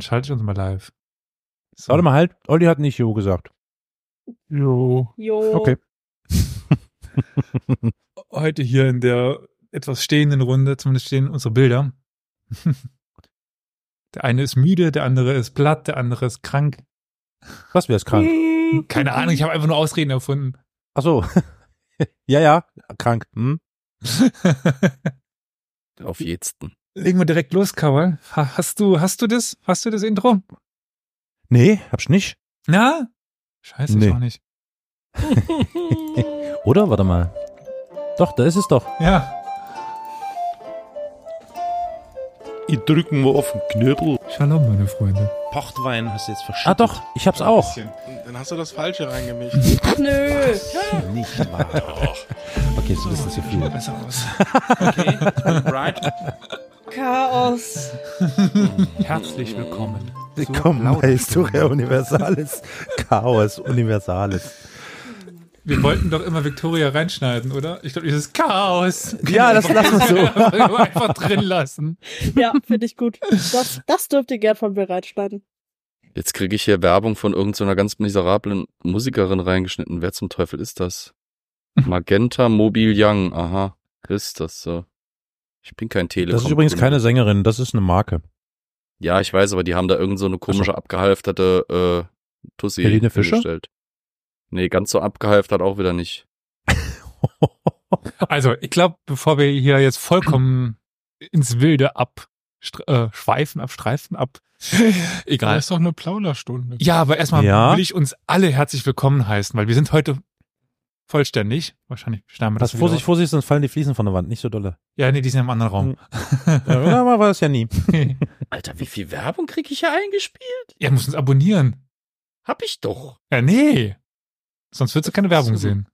Dann schalte ich uns mal live. So. Warte mal halt, Olli hat nicht Jo gesagt. Jo. Jo. Okay. Heute hier in der etwas stehenden Runde, zumindest stehen unsere Bilder. Der eine ist müde, der andere ist platt, der andere ist krank. Was, wer ist krank? Keine Ahnung, ich habe einfach nur Ausreden erfunden. Ach so. ja, ja, krank. Hm? Auf jeden. Legen wir direkt los, Kawal. Ha, hast du, hast du das? Hast du das Intro? Nee, hab's nicht. Na? Scheiße, Nee. ich auch nicht. Oder? Warte mal. Doch, da ist es doch. Ja. Ich drücken wir auf den Knöbel. Shalom, meine Freunde. Pochtwein hast du jetzt verschüttet. Ah doch, ich hab's auch. Dann hast du das Falsche reingemischt. Nö. Nicht wahr. Okay, so ist das zu viel. Besser aus. Okay, right. Chaos. Herzlich willkommen. Willkommen bei Historia Universalis. Chaos Universalis. Wir wollten doch immer Victoria reinschneiden, oder? Ich glaube, dieses Chaos. Ja, das lassen wir so. Einfach, drin lassen. Ja, finde ich gut. Das, das dürft ihr gern von mir reinschneiden. Jetzt kriege ich hier Werbung von irgendeiner ganz miserablen Musikerin reingeschnitten. Wer zum Teufel ist das? Magenta Mobil Young. Aha. Ist das so? Ich bin kein Telekom. Das ist übrigens keine Sängerin, das ist eine Marke. Ja, ich weiß, aber die haben da irgend so eine komische abgehalfterte äh, Tussi Helene Fischer? hingestellt. Nee, ganz so abgehalftert auch wieder nicht. Also, ich glaube, bevor wir hier jetzt vollkommen ins Wilde abschweifen, abstreifen, ab. Egal. ist doch eine Plauderstunde. Ja, aber erstmal Ja. will ich uns alle herzlich willkommen heißen, weil wir sind heute vollständig. Wahrscheinlich schneiden wir das wieder Vorsicht. Vorsicht, sonst fallen die Fliesen von der Wand. Nicht so dolle. Ja, nee, die sind im anderen Raum. Ja, aber war das ja nie. Alter, wie viel Werbung kriege ich hier eingespielt? Ihr müsst uns abonnieren. Hab ich doch. Ja, nee. Sonst würdest du keine Werbung So. sehen.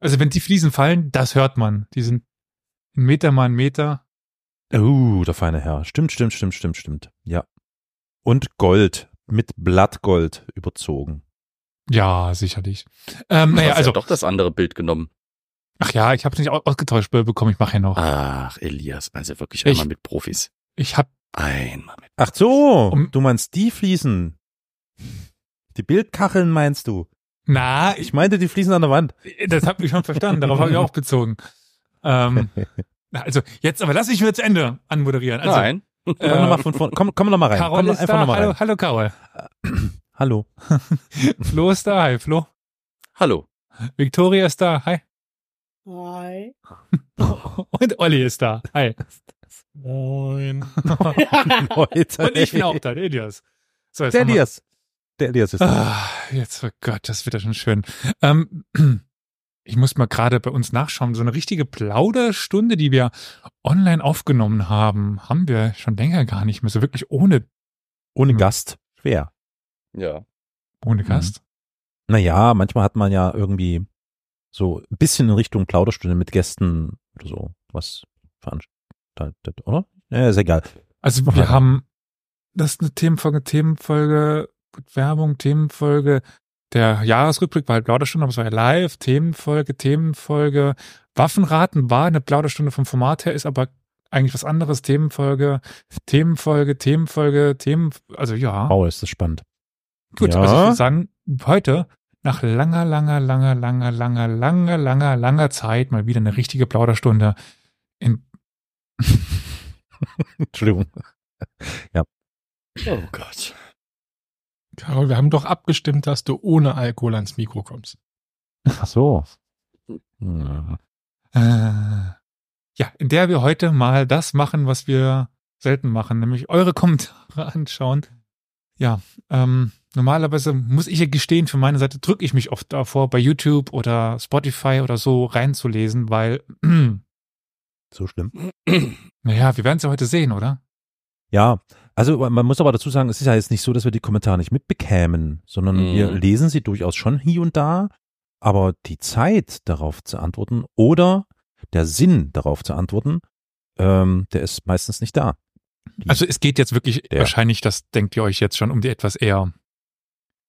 Also wenn die Fliesen fallen, das hört man. Die sind ein Meter mal ein Meter. Uh, der feine Herr. Stimmt, stimmt, stimmt, stimmt, stimmt. Ja. Und Gold. Mit Blattgold überzogen. Ja, sicherlich. Ähm, Du naja, hast also, ja doch das andere Bild genommen. ach ja, ich habe nicht au- ausgetauscht bekommen. Ich mache ja noch. Ach, Elias, also wirklich Ich- einmal mit Profis. Ich habe Einmal mit. Ach so, Um- du meinst die Fliesen. Die Bildkacheln meinst du? na, ich, Ich meinte die Fliesen an der Wand. das habe ich schon verstanden. Darauf habe ich auch bezogen. Ähm, also jetzt, aber lass mich mir zu Ende anmoderieren. Also, Nein. Komm noch mal von vorne. Komm, komm noch mal rein. Carol komm ist einfach da. noch mal Hallo, rein. hallo Carol. Hallo. Flo ist da. Hi, Flo. Hallo. Victoria ist da. Hi. Hi. Und Olli ist da. Hi. Moin. Leute, Und ich bin auch da, der Elias. So, Der Elias. Der Elias ist da. Ah, jetzt, oh Gott, das wird ja schon schön. Ähm, ich muss mal gerade bei uns nachschauen. So eine richtige Plauderstunde, die wir online aufgenommen haben, haben wir schon länger gar nicht mehr. So wirklich ohne, Ohne Gast. Schwer. Ja. ohne Mhm. Gast. Naja, manchmal hat man ja irgendwie so ein bisschen in Richtung Plauderstunde mit Gästen oder so was veranstaltet, oder? Ja, ist egal. Also wir haben, das ist eine Themenfolge, Themenfolge, Werbung, Themenfolge. Der Jahresrückblick war halt Plauderstunde, aber es war ja live, Themenfolge, Themenfolge. Waffenraten war eine Plauderstunde vom Format her, ist aber eigentlich was anderes. Themenfolge, Themenfolge, Themenfolge, Themen, also ja. Wow, ist das spannend. Gut, Ja. also ich würde sagen, heute, nach langer, langer, langer, langer, langer, langer, langer, langer Zeit mal wieder eine richtige Plauderstunde. In, Entschuldigung. Oh Gott. Carol, wir haben doch abgestimmt, dass du ohne Alkohol ans Mikro kommst. Ach so. Hm. äh, ja, in der wir heute mal das machen, was wir selten machen, nämlich eure Kommentare anschauen. Ja, ähm, normalerweise muss ich ja gestehen, für meine Seite drücke ich mich oft davor, bei YouTube oder Spotify oder so reinzulesen, weil, So schlimm. naja, wir werden es ja heute sehen, oder? Ja, also man muss aber dazu sagen, es ist ja jetzt nicht so, dass wir die Kommentare nicht mitbekämen, sondern Mhm. wir lesen sie durchaus schon hier und da, aber die Zeit darauf zu antworten oder der Sinn darauf zu antworten, ähm, der ist meistens nicht da. Also es geht jetzt wirklich Der. wahrscheinlich, das denkt ihr euch jetzt schon um die etwas eher,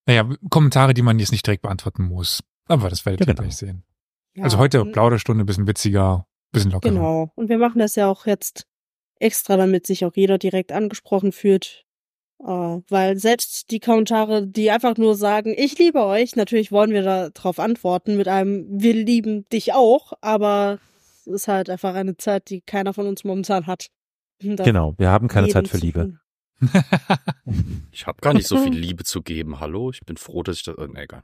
naja, Kommentare, die man jetzt nicht direkt beantworten muss. Aber das werdet Ja, ihr genau. gleich sehen. Ja, Also heute und- Plauderstunde, bisschen witziger, bisschen lockerer. Genau. Und wir machen das ja auch jetzt extra, damit sich auch jeder direkt angesprochen fühlt. Äh, weil selbst die Kommentare, die einfach nur sagen, ich liebe euch, natürlich wollen wir darauf antworten mit einem, wir lieben dich auch, aber es ist halt einfach eine Zeit, die keiner von uns momentan hat. Genau, wir haben keine Zeit für Liebe. Ich habe gar nicht so viel Liebe zu geben. Hallo, ich bin froh, dass ich das. Nee, egal.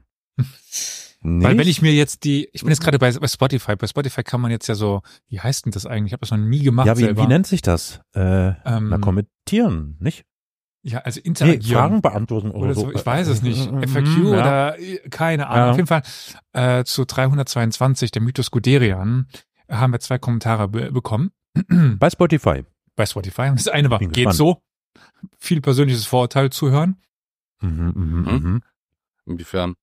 Weil wenn Nicht? ich mir jetzt die, ich bin jetzt gerade bei, bei Spotify, bei Spotify kann man jetzt ja so, wie heißt denn das eigentlich? Ich habe das noch nie gemacht ja, wie, wie nennt sich das? Äh, ähm, na, kommentieren, nicht? ja, also Nee, interagieren. Fragen beantworten oder, oder so. so, ich weiß es nicht. Mhm, FAQ ja. oder äh, keine Ahnung. Ja. Auf jeden Fall äh, zu 322, der Mythos Guderian, haben wir zwei Kommentare be bekommen Bei Spotify. Bei Spotify. Und das eine war, geht gespannt. so. Viel persönliches Vorurteil zuhören. Mhm, mhm, Hm? mhm. Inwiefern?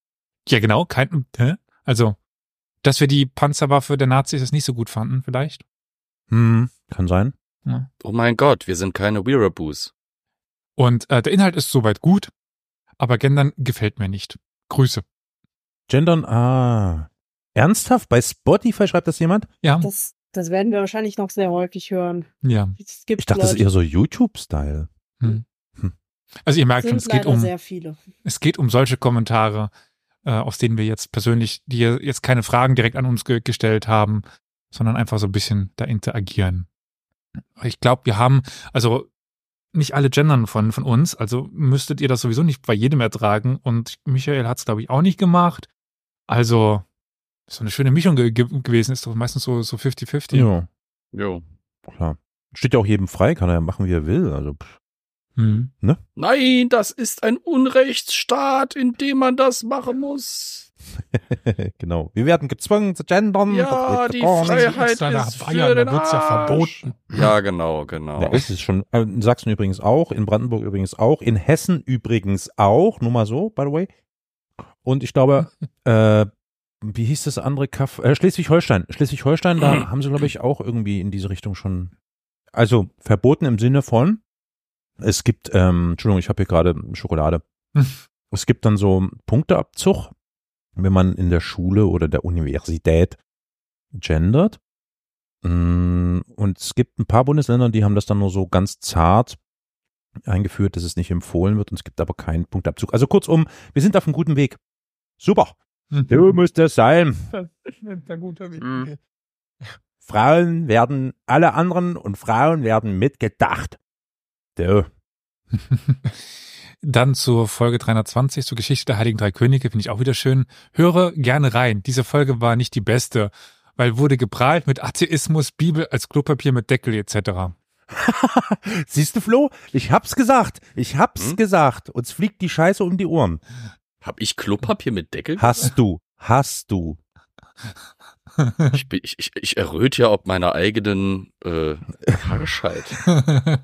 Ja, genau, kein, hä? also, dass wir die Panzerwaffe der Nazis das nicht so gut fanden, vielleicht. Hm, kann sein. Oh mein Gott, wir sind keine Weeraboos. Und äh, der Inhalt ist soweit gut, aber Gendern gefällt mir nicht. Grüße. Gendern, ah. Ernsthaft? Bei Spotify schreibt das jemand? Ja, Das, das werden wir wahrscheinlich noch sehr häufig hören. ja. Es gibt Ich dachte, das ist Leute, eher so YouTube-Style. Also ihr merkt schon, es geht um, sehr viele. es geht um solche Kommentare, äh, aus denen wir jetzt persönlich, die jetzt keine Fragen direkt an uns ge gestellt haben, sondern einfach so ein bisschen da interagieren. Ich glaube, wir haben, also nicht alle gendern von, von uns, also müsstet ihr das sowieso nicht bei jedem ertragen und Michael hat es, glaube ich, auch nicht gemacht. Also, so eine schöne Mischung ge ge gewesen, ist doch meistens so so 50-50. Ja, Jo. klar. Steht ja auch jedem frei, kann er ja machen, wie er will. Also, pff. Hm. Nein, das ist ein Unrechtsstaat, in dem man das machen muss. genau. Wir werden gezwungen zu gendern. Ja, die. Freiheit ist für Bayern, den wird's ja verboten. Ja, genau, genau. Ja, ist es schon. Äh, In Sachsen übrigens auch, in Brandenburg übrigens auch, in Hessen übrigens auch, nur mal so, by the way. Und ich glaube, äh, wie hieß das andere Kaff? Äh, Schleswig-Holstein. Schleswig-Holstein, da haben sie, glaube ich, auch irgendwie in diese Richtung schon. Also verboten im Sinne von, es gibt, ähm, Entschuldigung, ich habe hier gerade Schokolade. es gibt dann so Punkteabzug, wenn man in der Schule oder der Universität gendert. Mm, Und es gibt ein paar Bundesländer, die haben das dann nur so ganz zart eingeführt, dass es nicht empfohlen wird und es gibt aber keinen Punktabzug. Also kurzum, wir sind auf einem guten Weg. Super. Du musst das sein. Der gute Weg. Mhm. Frauen werden alle anderen und Frauen werden mitgedacht. Du. Dann zur Folge 320, zur Geschichte der Heiligen Drei Könige, finde ich auch wieder schön. Höre gerne rein. Diese Folge war nicht die beste, weil wurde geprahlt mit Atheismus, Bibel als Klopapier mit Deckel etc. Siehst du, Flo? Ich hab's gesagt. Ich hab's Hm? gesagt. Uns fliegt die Scheiße um die Ohren. Hab ich Klopapier mit Deckel? Hast du. Hast du. Ich, bin, ich, ich, ich erröte ja ob meiner eigenen äh, Harschheit.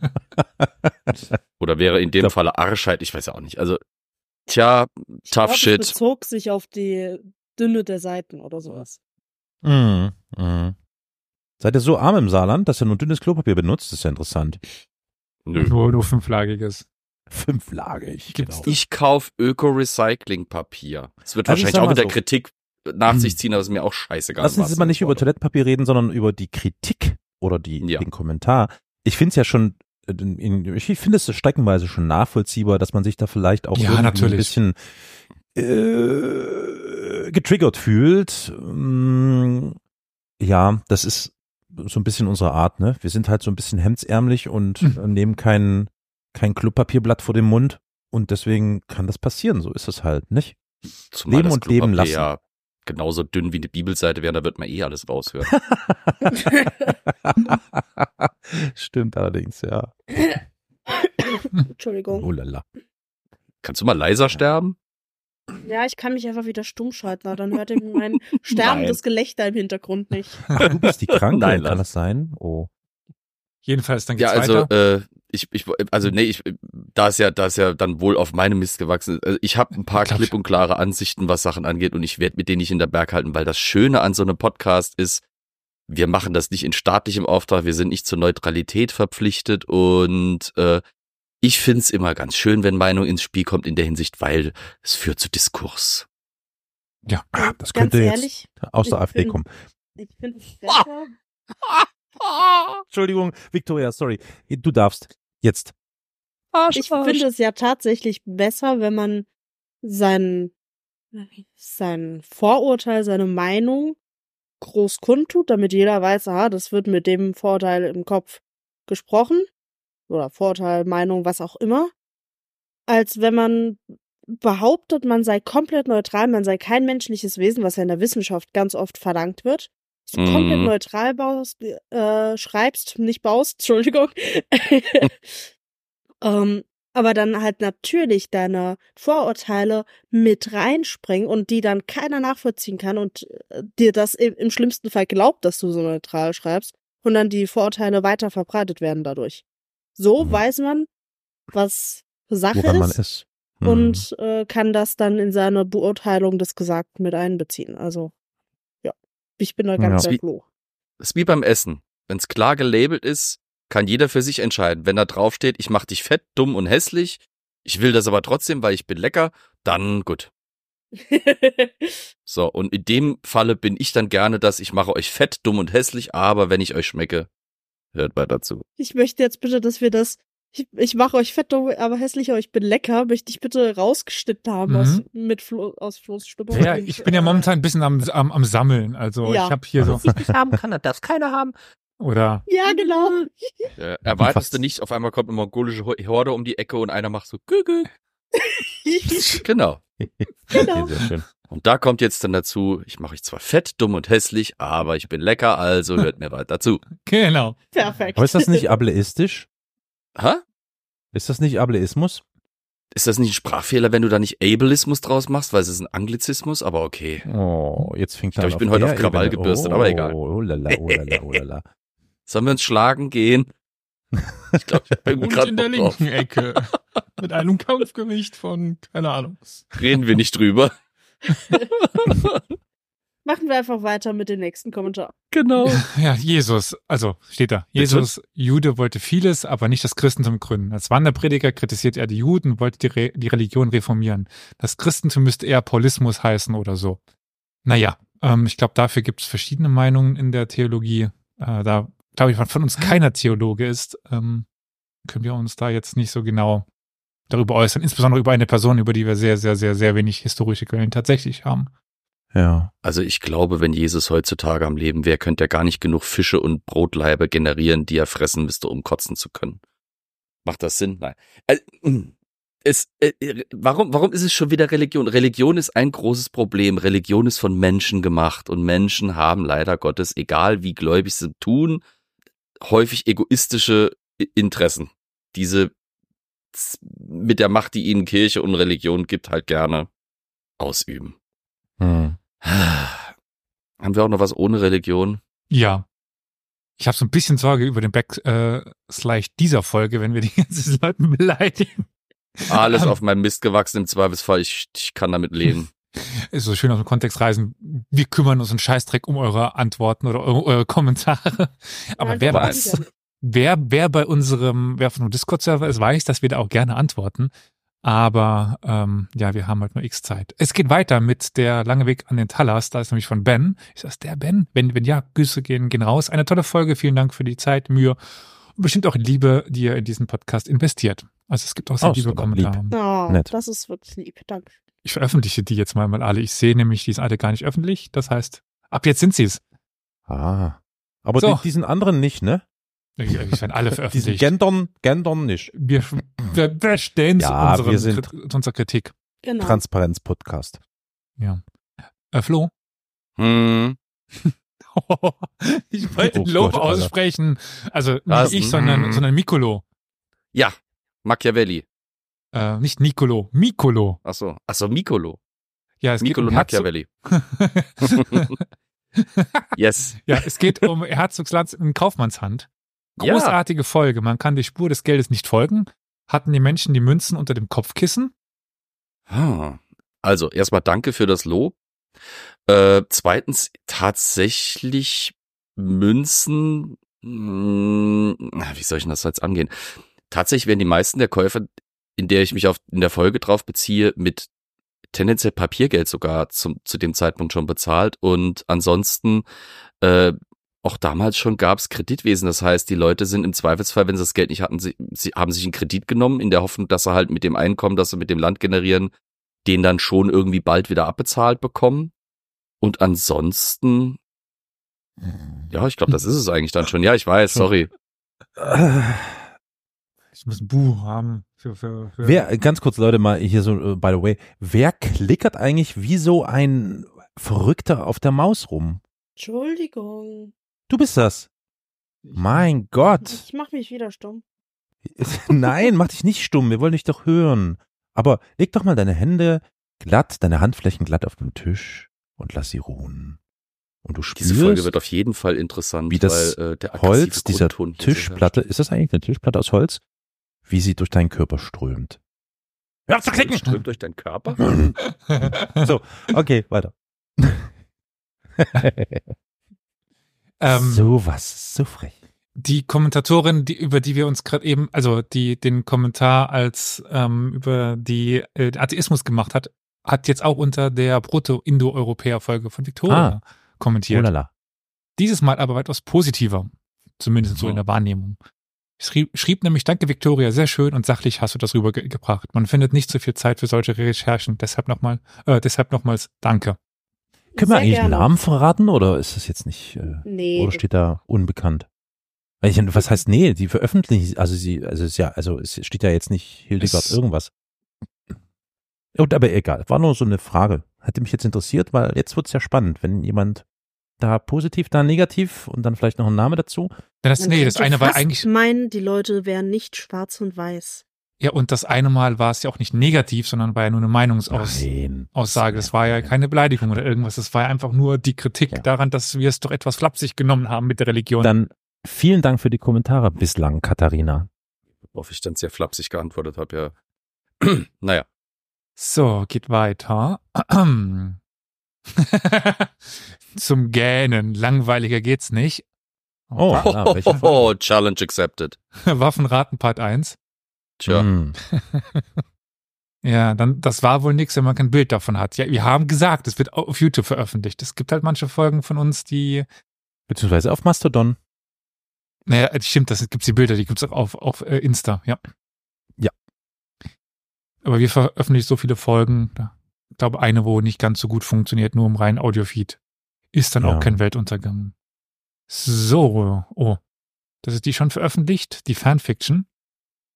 Oder wäre in dem glaub- Falle Arschheit, ich weiß ja auch nicht. Also, tja, Ich tough glaub, shit. Es bezog sich auf die Dünne der Seiten oder sowas. Mhm. Mhm. Seid ihr so arm im Saarland, dass ihr nur dünnes Klopapier benutzt? Das ist ja interessant. Nö. nur, nur fünflagiges. Fünflagig. Genau. Ich kauf Öko-Recycling-Papier. Es wird Also ich wahrscheinlich auch wieder so. Kritik nach Hm. sich ziehen, aber es ist mir auch scheißegal. Lass uns was jetzt mal nicht über. Toilettenpapier reden, sondern über die Kritik oder die, Ja. den Kommentar. Ich finde es ja schon, äh, ich finde es streckenweise schon nachvollziehbar, dass man sich da vielleicht auch Ja, ein bisschen äh, getriggert fühlt. Mm, Ja, das ist so ein bisschen unsere Art, ne? Wir sind halt so ein bisschen hemdsärmlich und Mhm. nehmen kein, kein Klopapierblatt vor dem Mund. Und deswegen kann das passieren, so ist es halt, nicht? Zumal Leben das und leben lassen. ja genauso dünn wie eine Bibelseite wäre, da wird man eh alles raushören. Stimmt allerdings, ja. Entschuldigung. Oh lala. Kannst du mal leiser sterben? Ja, ich kann mich einfach wieder stumm schalten, dann hört ihr mein sterbendes Gelächter im Hintergrund nicht. Ach, du bist die Kranke, Nein, kann das sein? Oh. Jedenfalls, dann Ja, geht's also weiter. äh, ich, ich, also nee, ich, da ist ja, da ist ja dann wohl auf meinem Mist gewachsen. Also ich habe ein paar klipp und klare Ansichten, was Sachen angeht, und ich werde mit denen nicht in der Berg halten, weil das Schöne an so einem Podcast ist, wir machen das nicht in staatlichem Auftrag, wir sind nicht zur Neutralität verpflichtet und äh, ich find's immer ganz schön, wenn Meinung ins Spiel kommt in der Hinsicht, weil es führt zu Diskurs. Ja, Ah, das Ganz könnte ehrlich, jetzt aus der AfD find- kommen. ich finde es besser. Entschuldigung, Victoria, sorry. Du darfst. Jetzt. Arsch, Ich finde es ja tatsächlich besser, wenn man sein, sein Vorurteil, seine Meinung groß kundtut, damit jeder weiß, aha, das wird mit dem Vorurteil im Kopf gesprochen. Oder Vorurteil, Meinung, was auch immer. Als wenn man behauptet, man sei komplett neutral, man sei kein menschliches Wesen, was ja in der Wissenschaft ganz oft verlangt wird. Dass du komplett Mhm. neutral baust, äh, schreibst, nicht baust, Entschuldigung. ähm, aber dann halt natürlich deine Vorurteile mit reinspringen und die dann keiner nachvollziehen kann und äh, dir das im, im schlimmsten Fall glaubt, dass du so neutral schreibst und dann die Vorurteile weiter verbreitet werden dadurch. So Mhm. weiß man, was Sache Woran man ist ist. Mhm. und äh, kann das dann in seine Beurteilung des Gesagten mit einbeziehen. Also, ich bin da ganz Ja. bei Flo. Das ist wie beim Essen. Wenn es klar gelabelt ist, kann jeder für sich entscheiden. Wenn da draufsteht, ich mach dich fett, dumm und hässlich, ich will das aber trotzdem, weil ich bin lecker, dann gut. So, und in dem Falle bin ich dann gerne das, ich mache euch fett, dumm und hässlich, aber wenn ich euch schmecke, hört weiter zu. ich möchte jetzt bitte, dass wir das. Ich, ich mache euch fett, aber hässlich, aber ich bin lecker. Möchte ich bitte rausgeschnitten haben Mhm. aus, mit Flo, aus Flo's Stimme. Ja, ich bin ja momentan ein bisschen am, am, am Sammeln. Also Ja. ich habe hier so, ich nicht haben kann, darf keiner haben. oder Ja, genau. Äh, erwartest du fast- nicht, auf einmal kommt eine mongolische Ho- Horde um die Ecke und einer macht so Gü Genau. Genau. Sehr schön. Und da kommt jetzt dann dazu, ich mache euch zwar fett, dumm und hässlich, aber ich bin lecker, also hört mir weiter zu. genau. Perfekt. Aber ist das nicht ableistisch? Ha? Ist das nicht Ableismus? Ist das nicht ein Sprachfehler, wenn du da nicht Ableismus draus machst, weil es ist ein Anglizismus, aber okay. Oh, jetzt fängt Ich glaub, er ich bin heute auf Krawall Ebene- gebürstet, oh, aber egal. Oh, lala, oh, lala, oh, lala. Sollen wir uns schlagen gehen? Ich glaube, ich bin Und gerade in der drauf. linken Ecke. Mit einem Kampfgewicht von, keine Ahnung. Reden wir nicht drüber. Machen wir einfach weiter mit dem nächsten Kommentar. Genau. Ja, Jesus, also steht da. Jesus, Jude, wollte vieles, aber nicht das Christentum gründen. Als Wanderprediger kritisierte er die Juden und wollte die, Re die Religion reformieren. Das Christentum müsste eher Paulismus heißen oder so. Naja, ähm, ich glaube, dafür gibt es verschiedene Meinungen in der Theologie. Äh, da, glaube ich, von uns keiner Theologe ist, ähm, können wir uns da jetzt nicht so genau darüber äußern. Insbesondere über eine Person, über die wir sehr, sehr, sehr, sehr wenig historische Quellen tatsächlich haben. Ja. Also ich glaube, wenn Jesus heutzutage am Leben wäre, könnte er gar nicht genug Fische und Brotleibe generieren, die er fressen müsste, um kotzen zu können. Macht das Sinn? Nein. Also, es, äh, warum, warum ist es schon wieder Religion? Religion ist ein großes Problem. Religion ist von Menschen gemacht und Menschen haben leider Gottes, egal wie gläubig sie tun, häufig egoistische Interessen. Diese mit der Macht, die ihnen Kirche und Religion gibt, halt gerne ausüben. Hm. Haben wir auch noch was ohne Religion? Ja. Ich habe so ein bisschen Sorge über den Backslash dieser Folge, wenn wir die ganzen Leuten beleidigen. Alles Ähm. auf meinem Mist gewachsen im Zweifelsfall. Ich, ich kann damit leben. Ist so schön aus dem Kontext reisen. Wir kümmern uns einen Scheißdreck um eure Antworten oder eure, eure Kommentare. Aber Ja, wer, weiß- wer, wer bei unserem, wer auf unserem Discord-Server ist, weiß, dass wir da auch gerne antworten. Aber ähm, ja, wir haben halt nur X Zeit. Es geht weiter mit der lange Weg an den Talas. Da ist nämlich von Ben. Ist das der Ben? Wenn, wenn ja, Grüße gehen, gehen raus. Eine tolle Folge. Vielen Dank für die Zeit, Mühe und bestimmt auch Liebe, die ihr in diesen Podcast investiert. Also es gibt auch sehr Oh, liebe Kommentare. lieb. Oh, Nett. das ist wirklich lieb. Danke. Ich veröffentliche die jetzt mal, mal alle. Ich sehe nämlich, die sind alle gar nicht öffentlich. Das heißt, ab jetzt sind sie es. Ah. Aber So. die, diesen anderen nicht, ne? Ich werden alle Diesen veröffentlicht. Gendern, Gendern nicht. wir, wir, wir stellen zu, Ja, unseren, wir sind- zu unserer Kritik. Genau. Transparenz-Podcast. Ja. Äh, Flo? Hm. ich wollte Oh Lob Gott, Alter. aussprechen. Also nicht Was? ich, sondern, Mhm. sondern Mikolo. Ja, Machiavelli. Äh, nicht Nicolo, Mikolo. Ach so, ach so, Mikolo. Ja, es Mikolo geht um Machiavelli. yes. ja, es geht um Herzogslands in Kaufmannshand. Ja. Großartige Folge. Man kann die Spur des Geldes nicht folgen. Hatten die Menschen die Münzen unter dem Kopfkissen? Ah. Also, erstmal danke für das Lob. Äh, zweitens, tatsächlich Münzen, mh, wie soll ich denn das jetzt angehen? Tatsächlich werden die meisten der Käufer, in der ich mich auf, in der Folge drauf beziehe, mit tendenziell Papiergeld sogar zum, zu dem Zeitpunkt schon bezahlt und ansonsten äh, auch damals schon gab es Kreditwesen. Das heißt, die Leute sind im Zweifelsfall, wenn sie das Geld nicht hatten, sie, sie haben sich einen Kredit genommen, in der Hoffnung, dass sie halt mit dem Einkommen, das sie mit dem Land generieren, den dann schon irgendwie bald wieder abbezahlt bekommen. Und ansonsten, ja, ich glaube, das ist es eigentlich dann schon. Ja, ich weiß, sorry. Ich muss ein Buch haben. Für, für, für Wer, ganz kurz Leute mal hier so, äh, by the way, wer klickert eigentlich wie so ein Verrückter auf der Maus rum? Entschuldigung. Du bist das. Mein Gott. Ich mach mich wieder stumm. Nein, mach dich nicht stumm, wir wollen dich doch hören. Aber leg doch mal deine Hände glatt, deine Handflächen glatt auf den Tisch und lass sie ruhen. Und du Diese Folge spürst, wird auf jeden Fall interessant, wie das weil äh, der Holz dieser Tischplatte, ist das eigentlich eine Tischplatte aus Holz? Wie sie durch deinen Körper strömt. Hör auf zu klicken! Strömt durch deinen Körper? So, okay, weiter. ähm, so was, so frech. die Kommentatorin, die, über die wir uns gerade eben, also die den Kommentar als ähm, über die äh, Atheismus gemacht hat, hat jetzt auch unter der Proto-Indo-Europäer-Folge von Victoria Ah. kommentiert. Oh lala. Dieses Mal aber weitaus positiver, zumindest so in der Wahrnehmung. Schrieb, schrieb nämlich, danke Victoria, sehr schön und sachlich hast du das rübergebracht. Man findet nicht so viel Zeit für solche Recherchen, deshalb nochmal, äh, deshalb nochmals danke. Können wir eigentlich einen gerne. Namen verraten oder ist das jetzt nicht, äh, Nee. oder steht da unbekannt? Weil Ich, was heißt nee, die veröffentlichen, also sie, also es ist ja, also es steht ja jetzt nicht Hildegard Es- irgendwas. Und aber egal, war nur so eine Frage. Hätte mich jetzt interessiert, weil jetzt wird's ja spannend, wenn jemand da positiv, da negativ und dann vielleicht noch ein Name dazu. Das, nee, das eine war eigentlich, meinen, die Leute wären nicht schwarz und weiß. Ja, und das eine Mal war es ja auch nicht negativ, sondern war ja nur eine Meinungsaussage. Das war ja keine Beleidigung oder irgendwas. Das war ja einfach nur die Kritik Ja. daran, dass wir es doch etwas flapsig genommen haben mit der Religion. Dann vielen Dank für die Kommentare bislang, Katharina. Worauf ich dann sehr flapsig geantwortet habe, ja. naja. so, geht weiter. Zum Gähnen. Langweiliger geht's nicht. Oh, ah, welche Folge? Oh, Challenge accepted. Waffenraten Part 1. Tja. Hm. Ja, dann, das war wohl nichts, wenn man kein Bild davon hat. Ja, wir haben gesagt, es wird auf YouTube veröffentlicht. Es gibt halt manche Folgen von uns, die, Beziehungsweise auf Mastodon. naja, stimmt, das gibt's die Bilder, die gibt's auch auf, auf äh, Insta, ja. Ja. Aber wir veröffentlichen so viele Folgen. Ich glaube, eine, wo nicht ganz so gut funktioniert, nur im reinen Audiofeed. Ist dann Ja. auch kein Weltuntergang. So, oh. Das ist die schon veröffentlicht, die Fanfiction.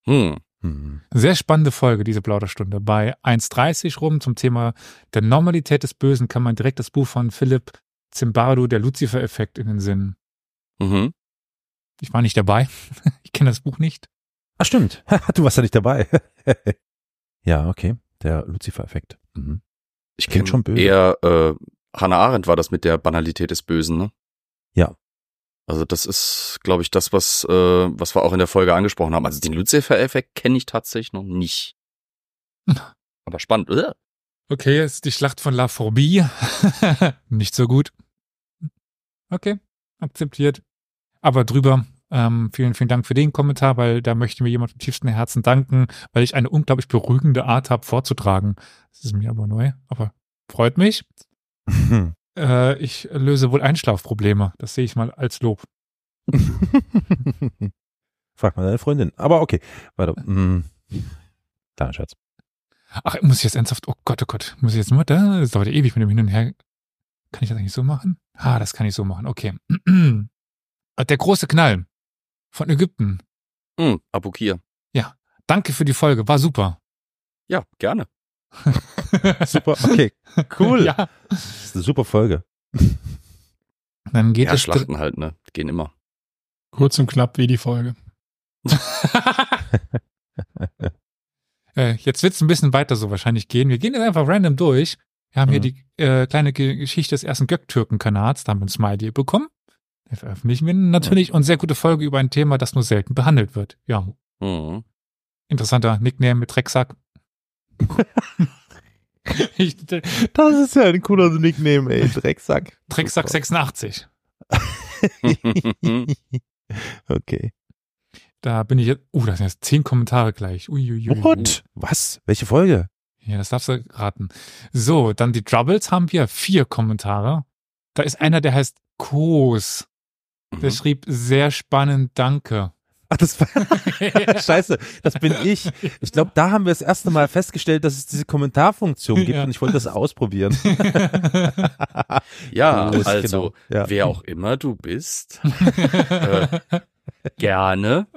Hm. Hm. Sehr spannende Folge, diese Plauderstunde. Bei 1.30 rum zum Thema der Normalität des Bösen kann man direkt das Buch von Philipp Zimbardo, der Lucifer-Effekt, in den Sinn. Mhm. Ich war nicht dabei. Ich kenne das Buch nicht. Ah, stimmt. du warst ja nicht dabei. ja, okay. Der Lucifer-Effekt. Mhm. Ich kenne schon böse. Eher, äh, Hannah Arendt war das mit der Banalität des Bösen, ne? Ja. Also das ist, glaube ich, das, was, äh, was wir auch in der Folge angesprochen haben. Also den Lucifer-Effekt kenne ich tatsächlich noch nicht. Aber spannend, oder? Okay, jetzt die Schlacht von La Forbie. nicht so gut. Okay, akzeptiert. Aber drüber, ähm, vielen, vielen Dank für den Kommentar, weil da möchte mir jemand vom tiefsten Herzen danken, weil ich eine unglaublich beruhigende Art habe vorzutragen. Das ist mir aber neu, aber freut mich. Äh, ich löse wohl Einschlafprobleme. Das sehe ich mal als Lob. Frag mal deine Freundin. Aber okay, weiter. Hm. Kleiner Schatz. Ach, muss ich jetzt ernsthaft, oh Gott, oh Gott, muss ich jetzt nur da? Das dauert ja ewig mit dem Hin und Her. Kann ich das eigentlich so machen? Ah, das kann ich so machen, okay. Der große Knall von Ägypten. Hm, Abukir. Danke für die Folge, war super. Ja, gerne. Super, okay. Cool. ja. Das ist eine super Folge. Dann geht Ja, es. Schlachten halt, ne? Gehen immer. Kurz und knapp wie die Folge. äh, jetzt wird es ein bisschen weiter so wahrscheinlich gehen. Wir gehen jetzt einfach random durch. Wir haben hier Mhm. die äh, kleine Ge- Geschichte des ersten Göktürken-Kanats. Da haben wir ein Smiley bekommen. Den veröffentlichen wir natürlich. Und sehr gute Folge über ein Thema, das nur selten behandelt wird. Ja, Mhm. interessanter Nickname mit Drecksack. Ich, Das ist ja ein cooler Nickname, ey. Drecksack. Drecksack 86. Okay. Da bin ich jetzt. Uh, das sind jetzt zehn Kommentare gleich. Uiuiui. What? Was? Welche Folge? Ja, das darfst du raten. So, dann die Troubles haben wir vier Kommentare. Da ist einer, der heißt Kos. Der Mhm. schrieb sehr spannend, danke. Ach, das war Scheiße, das bin ich. Ich glaube, da haben wir das erste Mal festgestellt, dass es diese Kommentarfunktion gibt Ja. und ich wollte das ausprobieren. Ja, Los, also, genau. Ja. wer auch immer du bist, äh, gerne.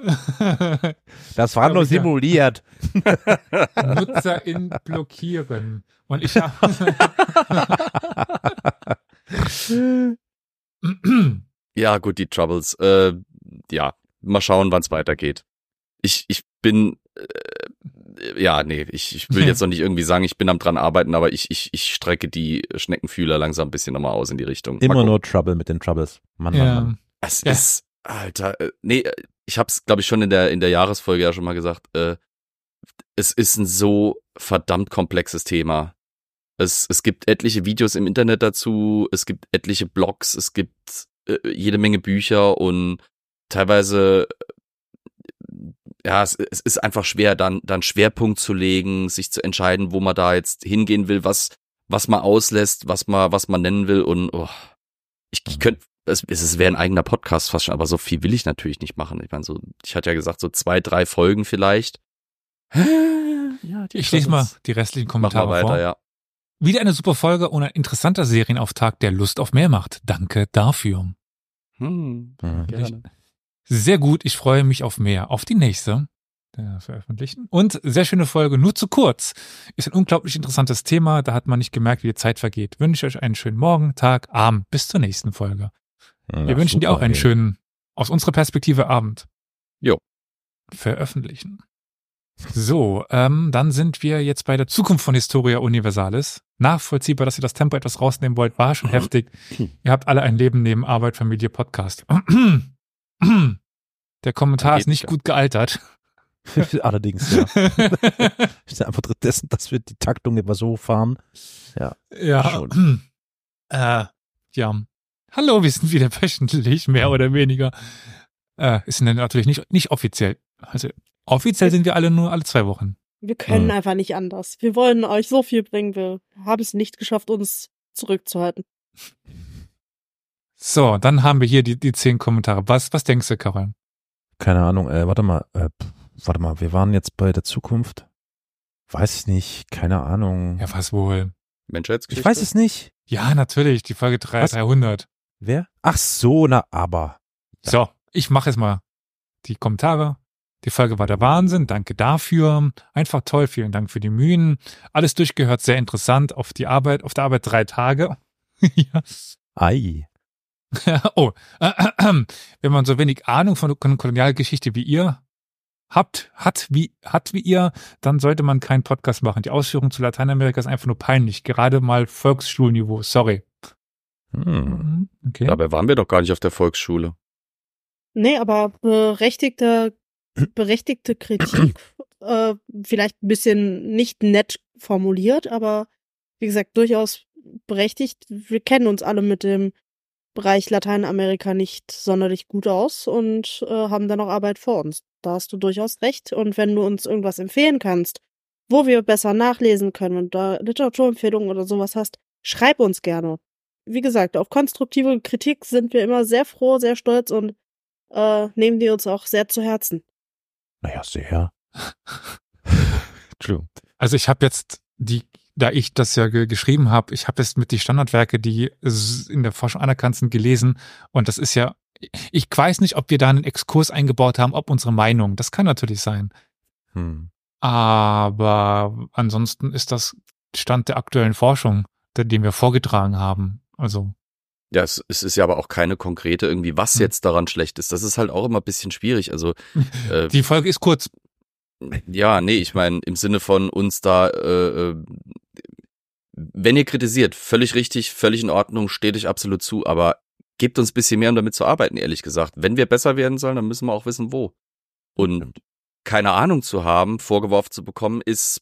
Das war nur simuliert. NutzerIn blockieren. Und ich habe. Ja, gut, die Troubles. Äh, ja, mal schauen, wann es weitergeht. Ich, ich bin, äh, ja, nee, ich, ich will jetzt noch nicht irgendwie sagen, ich bin am dran arbeiten, aber ich, ich, ich strecke die Schneckenfühler langsam ein bisschen nochmal aus in die Richtung. Immer nur Trouble mit den Troubles. Mann, Mann, ja. Mann. Es Ja. ist, Alter, äh, nee, äh, ich hab's, glaube ich, schon in der, in der Jahresfolge ja schon mal gesagt, äh, es ist ein so verdammt komplexes Thema. Es, es gibt etliche Videos im Internet dazu, es gibt etliche Blogs, es gibt äh, jede Menge Bücher und teilweise, äh, ja, es, es ist einfach schwer, dann, dann Schwerpunkt zu legen, sich zu entscheiden, wo man da jetzt hingehen will, was, was man auslässt, was man, was man nennen will und oh, ich, ich könnte, es, es wäre ein eigener Podcast fast schon, aber so viel will ich natürlich nicht machen. Ich meine, so, ich hatte ja gesagt, so zwei, drei Folgen vielleicht. Ja, die Ich lese mal die restlichen Kommentare weiter, vor. ja. Wieder eine super Folge und ein interessanter Serienauftakt, der Lust auf mehr macht. Danke dafür. Hm, Mhm. gerne. Sehr gut, ich freue mich auf mehr. Auf die nächste. Der veröffentlichen. Und sehr schöne Folge, nur zu kurz. Ist ein unglaublich interessantes Thema, da hat man nicht gemerkt, wie die Zeit vergeht. Wünsche euch einen schönen Morgen, Tag, Abend. Bis zur nächsten Folge. Ja, Wir wünschen dir super, auch einen ey. schönen, aus unserer Perspektive, Abend. Jo. Veröffentlichen. So, ähm, dann sind wir jetzt bei der Zukunft von Historia Universalis. Nachvollziehbar, dass ihr das Tempo etwas rausnehmen wollt, war schon heftig. Ihr habt alle ein Leben neben Arbeit, Familie, Podcast. Der Kommentar ist nicht ja. gut gealtert. Allerdings, ja. Ja einfach dessen, dass wir die Taktung immer so fahren. Ja. Schon. Äh, ja. Hallo, wir sind wieder wöchentlich, mehr oder weniger. Äh, ist natürlich nicht, nicht offiziell. Also offiziell sind wir alle nur alle zwei Wochen. Wir können Mhm. einfach nicht anders. Wir wollen euch so viel bringen. Wir haben es nicht geschafft, uns zurückzuhalten. So, dann haben wir hier die, die zehn Kommentare. Was, was denkst du, Carol? Keine Ahnung, äh, warte mal, äh, warte mal, wir waren jetzt bei der Zukunft. Weiß ich nicht, keine Ahnung. Ja, was wohl? Menschheitsgeschichte. ich weiß es nicht. Ja, natürlich, die Folge 3, Was? 300. Wer? Ach so, na aber. So, ich mache jetzt mal die Kommentare. Die Folge war der Wahnsinn, danke dafür. Einfach toll, vielen Dank für die Mühen. Alles durchgehört, sehr interessant. Auf die Arbeit, auf der Arbeit drei Tage. ja. Ei. oh, wenn man so wenig Ahnung von Kolonialgeschichte wie ihr habt, hat wie, hat wie ihr, dann sollte man keinen Podcast machen. Die Ausführung zu Lateinamerika ist einfach nur peinlich. Gerade mal Volksschulniveau. Sorry. Hm. Okay. Dabei waren wir doch gar nicht auf der Volksschule. Nee, aber berechtigte, berechtigte Kritik, äh, vielleicht ein bisschen nicht nett formuliert, aber wie gesagt, durchaus berechtigt. Wir kennen uns alle mit dem Bereich Lateinamerika nicht sonderlich gut aus und äh, haben da noch Arbeit vor uns. Da hast du durchaus recht. Und wenn du uns irgendwas empfehlen kannst, wo wir besser nachlesen können und da Literaturempfehlungen oder sowas hast, schreib uns gerne. Wie gesagt, auf konstruktive Kritik sind wir immer sehr froh, sehr stolz und äh, nehmen die uns auch sehr zu Herzen. Naja, sehr. Entschuldigung. Also ich habe jetzt die, da ich das ja ge geschrieben habe, ich habe jetzt mit die Standardwerke, die in der Forschung anerkannt sind, gelesen und das ist ja, ich weiß nicht, ob wir da einen Exkurs eingebaut haben, ob unsere Meinung, das kann natürlich sein, Hm. aber ansonsten ist das Stand der aktuellen Forschung, den wir vorgetragen haben. Also Ja, es, es ist ja aber auch keine konkrete irgendwie, was Hm. jetzt daran schlecht ist. Das ist halt auch immer ein bisschen schwierig. Also äh, die Folge ist kurz. Ja, nee, ich meine, im Sinne von uns da, äh, äh, wenn ihr kritisiert, völlig richtig, völlig in Ordnung, steht euch absolut zu, aber gebt uns ein bisschen mehr, um damit zu arbeiten, ehrlich gesagt. Wenn wir besser werden sollen, dann müssen wir auch wissen, wo. Und keine Ahnung zu haben, vorgeworfen zu bekommen, ist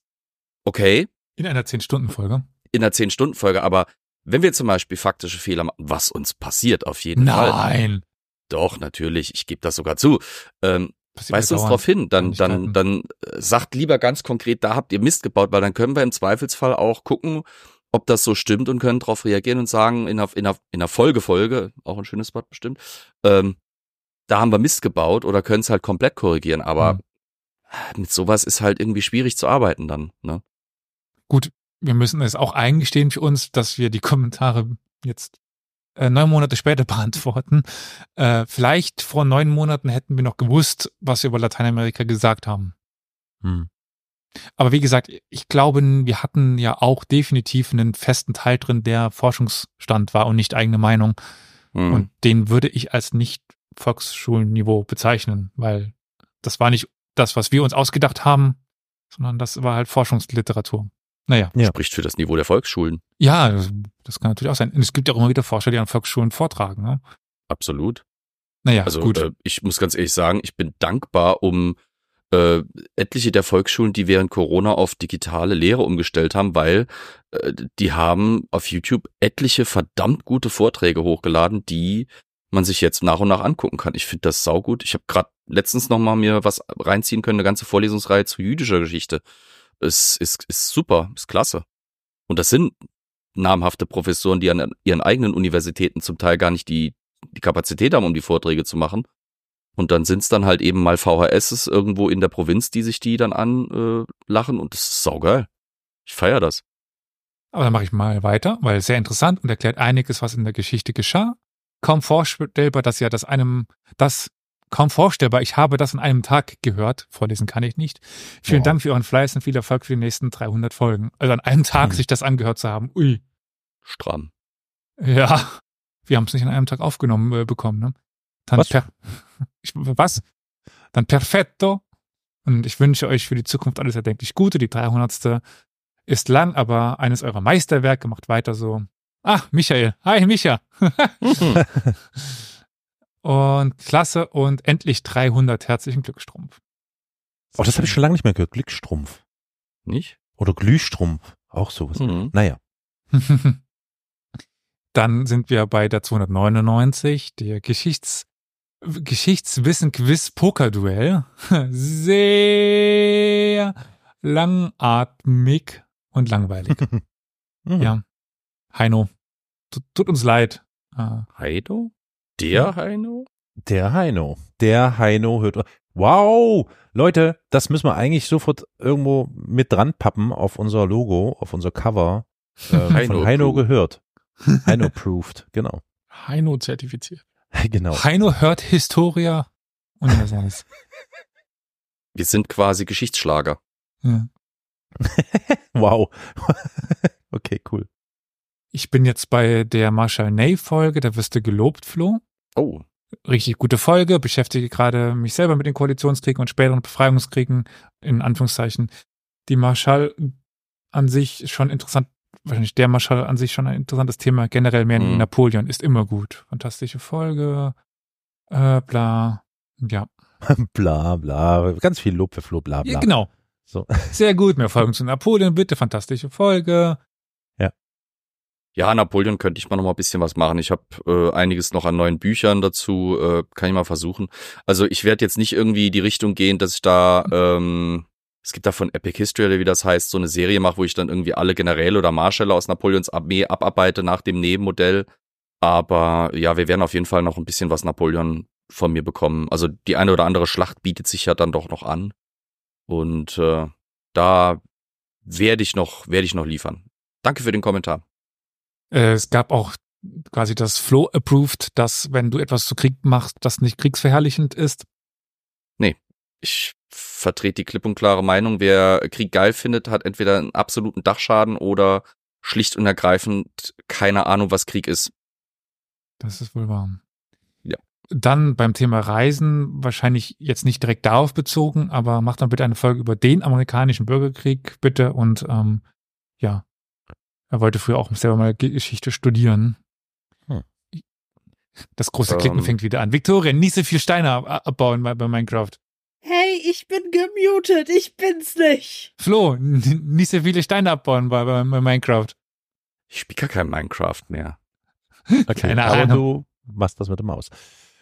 okay In einer 10-Stunden-Folge. in einer 10-Stunden-Folge, aber wenn wir zum Beispiel faktische Fehler machen, was uns passiert auf jeden Fall. Nein. Doch, natürlich, ich gebe das sogar zu. Ähm, Passiert Weist mir uns dauernd. drauf hin, dann, dann, dann äh, sagt lieber ganz konkret, da habt ihr Mist gebaut, weil dann können wir im Zweifelsfall auch gucken, ob das so stimmt und können darauf reagieren und sagen, in einer, in einer, in einer Folgefolge, auch ein schönes Wort bestimmt, ähm, da haben wir Mist gebaut oder können es halt komplett korrigieren. Aber Mhm. mit sowas ist halt irgendwie schwierig zu arbeiten dann. Ne? Gut, wir müssen es auch eingestehen für uns, dass wir die Kommentare jetzt äh, neun Monate später beantworten. Äh, vielleicht vor neun Monaten hätten wir noch gewusst, was wir über Lateinamerika gesagt haben. Hm. Aber wie gesagt, ich glaube, wir hatten ja auch definitiv einen festen Teil drin, der Forschungsstand war und nicht eigene Meinung. Hm. Und den würde ich als nicht Volksschulniveau bezeichnen, weil das war nicht das, was wir uns ausgedacht haben, sondern das war halt Forschungsliteratur. Naja. Ja. Spricht für das Niveau der Volksschulen. Ja, das, das kann natürlich auch sein. Und es gibt ja auch immer wieder Forscher, die an Volksschulen vortragen. Ne? Absolut. Naja, Also gut. Äh, ich muss ganz ehrlich sagen, ich bin dankbar um äh, etliche der Volksschulen, die während Corona auf digitale Lehre umgestellt haben, weil äh, die haben auf YouTube etliche verdammt gute Vorträge hochgeladen, die man sich jetzt nach und nach angucken kann. Ich finde das saugut. Ich habe gerade letztens noch mal mir was reinziehen können, eine ganze Vorlesungsreihe zu jüdischer Geschichte. Es ist, ist super, ist klasse. Und das sind namhafte Professoren, die an ihren eigenen Universitäten zum Teil gar nicht die, die Kapazität haben, um die Vorträge zu machen. Und dann sind's dann halt eben mal VHSs irgendwo in der Provinz, die sich die dann anlachen äh, und das ist saugeil. Ich feier das. Aber dann mache ich mal weiter, weil sehr interessant und erklärt einiges, was in der Geschichte geschah. Kaum vorstellbar, dass ja das einem, das kaum vorstellbar, ich habe das an einem Tag gehört. Vorlesen kann ich nicht. Vielen Wow. Dank für euren Fleiß und viel Erfolg für die nächsten 300 Folgen. Also an einem Tag Hm. sich das angehört zu haben. Ui. Stramm. Ja. Wir haben es nicht an einem Tag aufgenommen äh, bekommen, ne? Dann Was? Per ich, was? Dann perfetto. Und ich wünsche euch für die Zukunft alles erdenklich Gute. Die 300. ist lang, aber eines eurer Meisterwerke macht weiter so. Ah, Michael. Hi, Micha. und klasse und endlich 300. Herzlichen Glückstrumpf. Oh, das habe ich schon lange nicht mehr gehört. Glückstrumpf. Nicht? Oder Glühstrumpf. Auch sowas. Mhm. Naja. Dann sind wir bei der 299, der Geschichts Geschichtswissen-Quiz Poker-Duell. Sehr langatmig und langweilig. Mhm. ja. Heino, tut, tut uns leid. Äh, Heido? Der Heino? Der Heino. Der Heino hört. Wow! Leute, das müssen wir eigentlich sofort irgendwo mit dran pappen auf unser Logo, auf unser Cover. Ähm, Heino von Heino gehört. Heino approved, genau. Heino zertifiziert. genau. Heino hört Historia Universalis. Wir sind quasi Geschichtsschlager. ja. Wow. okay, cool. Ich bin jetzt bei der Marshall Ney Folge, da wirst du gelobt, Flo. Oh. richtig gute Folge, beschäftige gerade mich selber mit den Koalitionskriegen und späteren Befreiungskriegen, in Anführungszeichen. Die Marschall an sich schon interessant, wahrscheinlich der Marschall an sich schon ein interessantes Thema, generell mehr Mhm. Napoleon ist immer gut. Fantastische Folge, äh, bla, ja. bla, bla. Ganz viel Lob für Flo, bla, bla. ja genau. So. Sehr gut, mehr Folgen zu Napoleon, bitte, fantastische Folge. Ja, Napoleon könnte ich mal noch mal ein bisschen was machen. Ich habe äh, einiges noch an neuen Büchern dazu, äh, kann ich mal versuchen. Also ich werde jetzt nicht irgendwie die Richtung gehen, dass ich da, ähm, es gibt da von Epic History oder wie das heißt, so eine Serie mache, wo ich dann irgendwie alle Generäle oder Marschälle aus Napoleons Armee abarbeite nach dem Nebenmodell. Aber ja, wir werden auf jeden Fall noch ein bisschen was Napoleon von mir bekommen. Also die eine oder andere Schlacht bietet sich ja dann doch noch an. Und äh, da werde ich noch, werde ich noch liefern. Danke für den Kommentar. Äh, es gab auch quasi das Flow approved, dass wenn du etwas zu Krieg machst, das nicht kriegsverherrlichend ist. ich vertrete die klipp und klare Meinung, wer Krieg geil findet, hat entweder einen absoluten Dachschaden oder schlicht und ergreifend keine Ahnung, was Krieg ist. Das ist wohl wahr. Ja. Dann beim Thema Reisen, wahrscheinlich jetzt nicht direkt darauf bezogen, aber macht dann bitte eine Folge über den amerikanischen Bürgerkrieg, bitte. Und ähm, ja, er wollte früher auch selber mal Geschichte studieren. Hm. Das große Ähm. Klicken fängt wieder an. Victoria, nicht so viel Steine ab abbauen bei, Minecraft. Hey, ich bin gemutet, ich bin's nicht. Flo, nicht so viele Steine abbauen bei, bei, bei Minecraft. Ich spiele gar kein Minecraft mehr. Okay, Keine aber Ahnung. du machst das mit der Maus.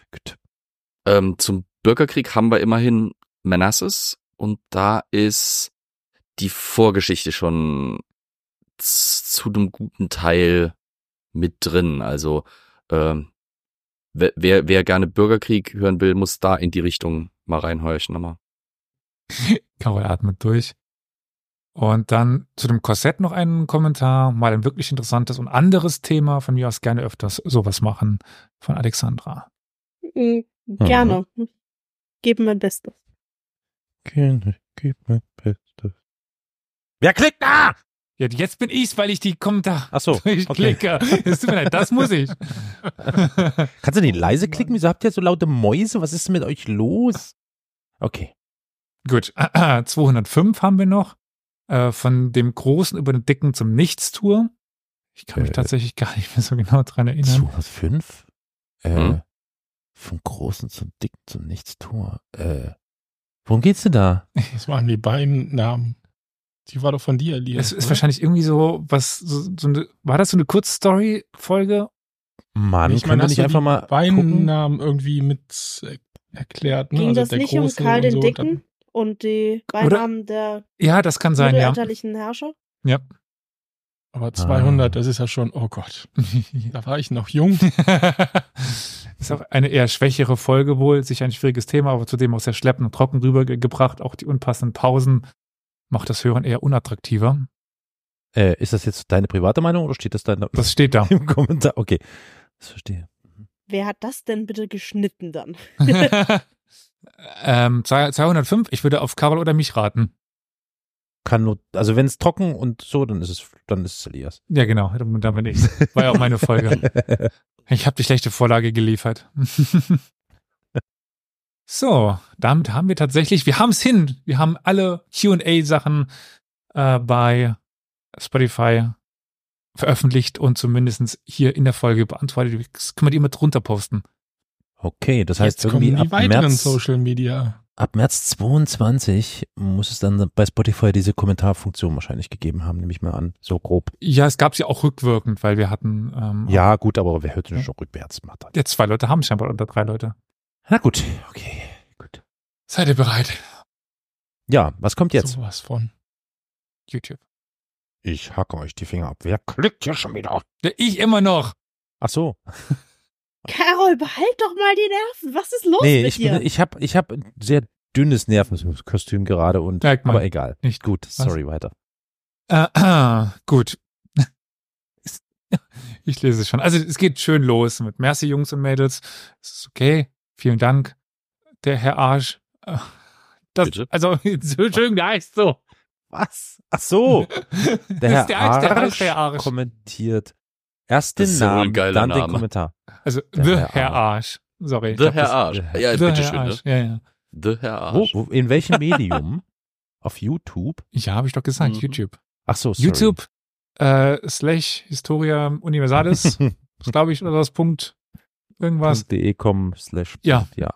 Gut. Ähm, zum Bürgerkrieg haben wir immerhin Manassas und da ist die Vorgeschichte schon zu einem guten Teil mit drin. Also ähm, wer, wer, wer gerne Bürgerkrieg hören will, muss da in die Richtung mal reinhorchen. nochmal. Carol atmet durch. Und dann zu dem Korsett noch einen Kommentar, mal ein wirklich interessantes und anderes Thema, von mir aus gerne öfters sowas machen, von Alexandra. Mm, Gerne. Geben mein Bestes. Kinder, gib mein Bestes. Wer klickt da? Ja, jetzt bin ich's, weil ich die Kommentare Ach so, okay. durchklicke. Es tut mir leid, das muss ich. Kannst du nicht leise klicken? Wieso habt ihr so laute Mäuse? Was ist mit euch los? Okay. Gut, 205 haben wir noch. Äh, von dem Großen über den Dicken zum Nichtstour. Ich kann mich Äh. tatsächlich gar nicht mehr so genau dran erinnern. 205? Äh, Hm? vom Großen zum Dicken zum Nichtstor. Äh, worum geht's denn da? Das waren die beiden Namen. Die war doch von dir, Elias. Es ist oder? wahrscheinlich irgendwie so, was, so, so eine, war das so eine Kurzstory-Folge? Mann, Ich meine, nicht einfach die mal beiden gucken? Namen irgendwie mit erklärt. Ne? Ging Also das der nicht um Karl und den so, Dicken und die Beinamen der Ja, das kann sein, ja. Herrscher? Ja. Aber 200, Ah. das ist ja schon, oh Gott, da war ich noch jung. ist auch eine eher schwächere Folge wohl, sicher ein schwieriges Thema, aber zudem auch sehr schleppend und trocken rübergebracht. Auch die unpassenden Pausen macht das Hören eher unattraktiver. Äh, ist das jetzt deine private Meinung oder steht das da Das steht da. im Kommentar? Okay, das verstehe. Wer hat das denn bitte geschnitten dann? ähm, 205, ich würde auf Carol oder mich raten. Kann nur, also wenn es trocken und so, dann ist es, dann ist es Elias. Ja, genau, da bin ich. War ja auch meine Folge. Ich habe die schlechte Vorlage geliefert. So, damit haben wir tatsächlich, wir haben es hin. Wir haben alle QA-Sachen äh, bei Spotify veröffentlicht und zumindest hier in der Folge beantwortet. Das können wir die immer drunter posten. Okay, das heißt Jetzt irgendwie die ab weiteren März, Social Media. ab März 22 muss es dann bei Spotify diese Kommentarfunktion wahrscheinlich gegeben haben, nehme ich mal an. So grob. Ja, es gab sie auch rückwirkend, weil wir hatten ähm, Ja, gut, aber wer hört denn schon rückwärts? Jetzt zwei Leute haben scheinbar unter drei Leute. Na gut, okay, gut. Seid ihr bereit? Ja, was kommt jetzt? Sowas von. YouTube. Ich hacke euch die Finger ab. Wer klickt hier schon wieder? Ich immer noch. Ach so. Carol, behalt doch mal die Nerven. Was ist los nee, mit ich, dir? bin, ich habe ich hab ein sehr dünnes Nervenkostüm gerade und Merkt aber egal. Nicht Gut, sorry, weiter. Äh, äh, gut. Ich lese es schon. Also es geht schön los mit Merci, Jungs und Mädels. Es ist okay. Vielen Dank. Der Herr Arsch. Äh, Das, Bitte? also, Entschuldigung, der heißt so. Was? Ach so. Der Herr der, heißt, der Arsch der Arsch. kommentiert. Erst den Namen, dann den Name. Kommentar. Also, Der The Herr Herr Arsch. Sorry. The Herr das- Arsch. Ja, The bitteschön. Herr Ne? Arsch. Ja, ja. The Herr Arsch. Wo, wo, in welchem Medium? Auf YouTube? Ja, habe ich doch gesagt. Mhm. YouTube. Ach so, sorry. YouTube äh, slash Historia Universalis, glaube ich, oder das Punkt irgendwas. .de com slash Ja. ja.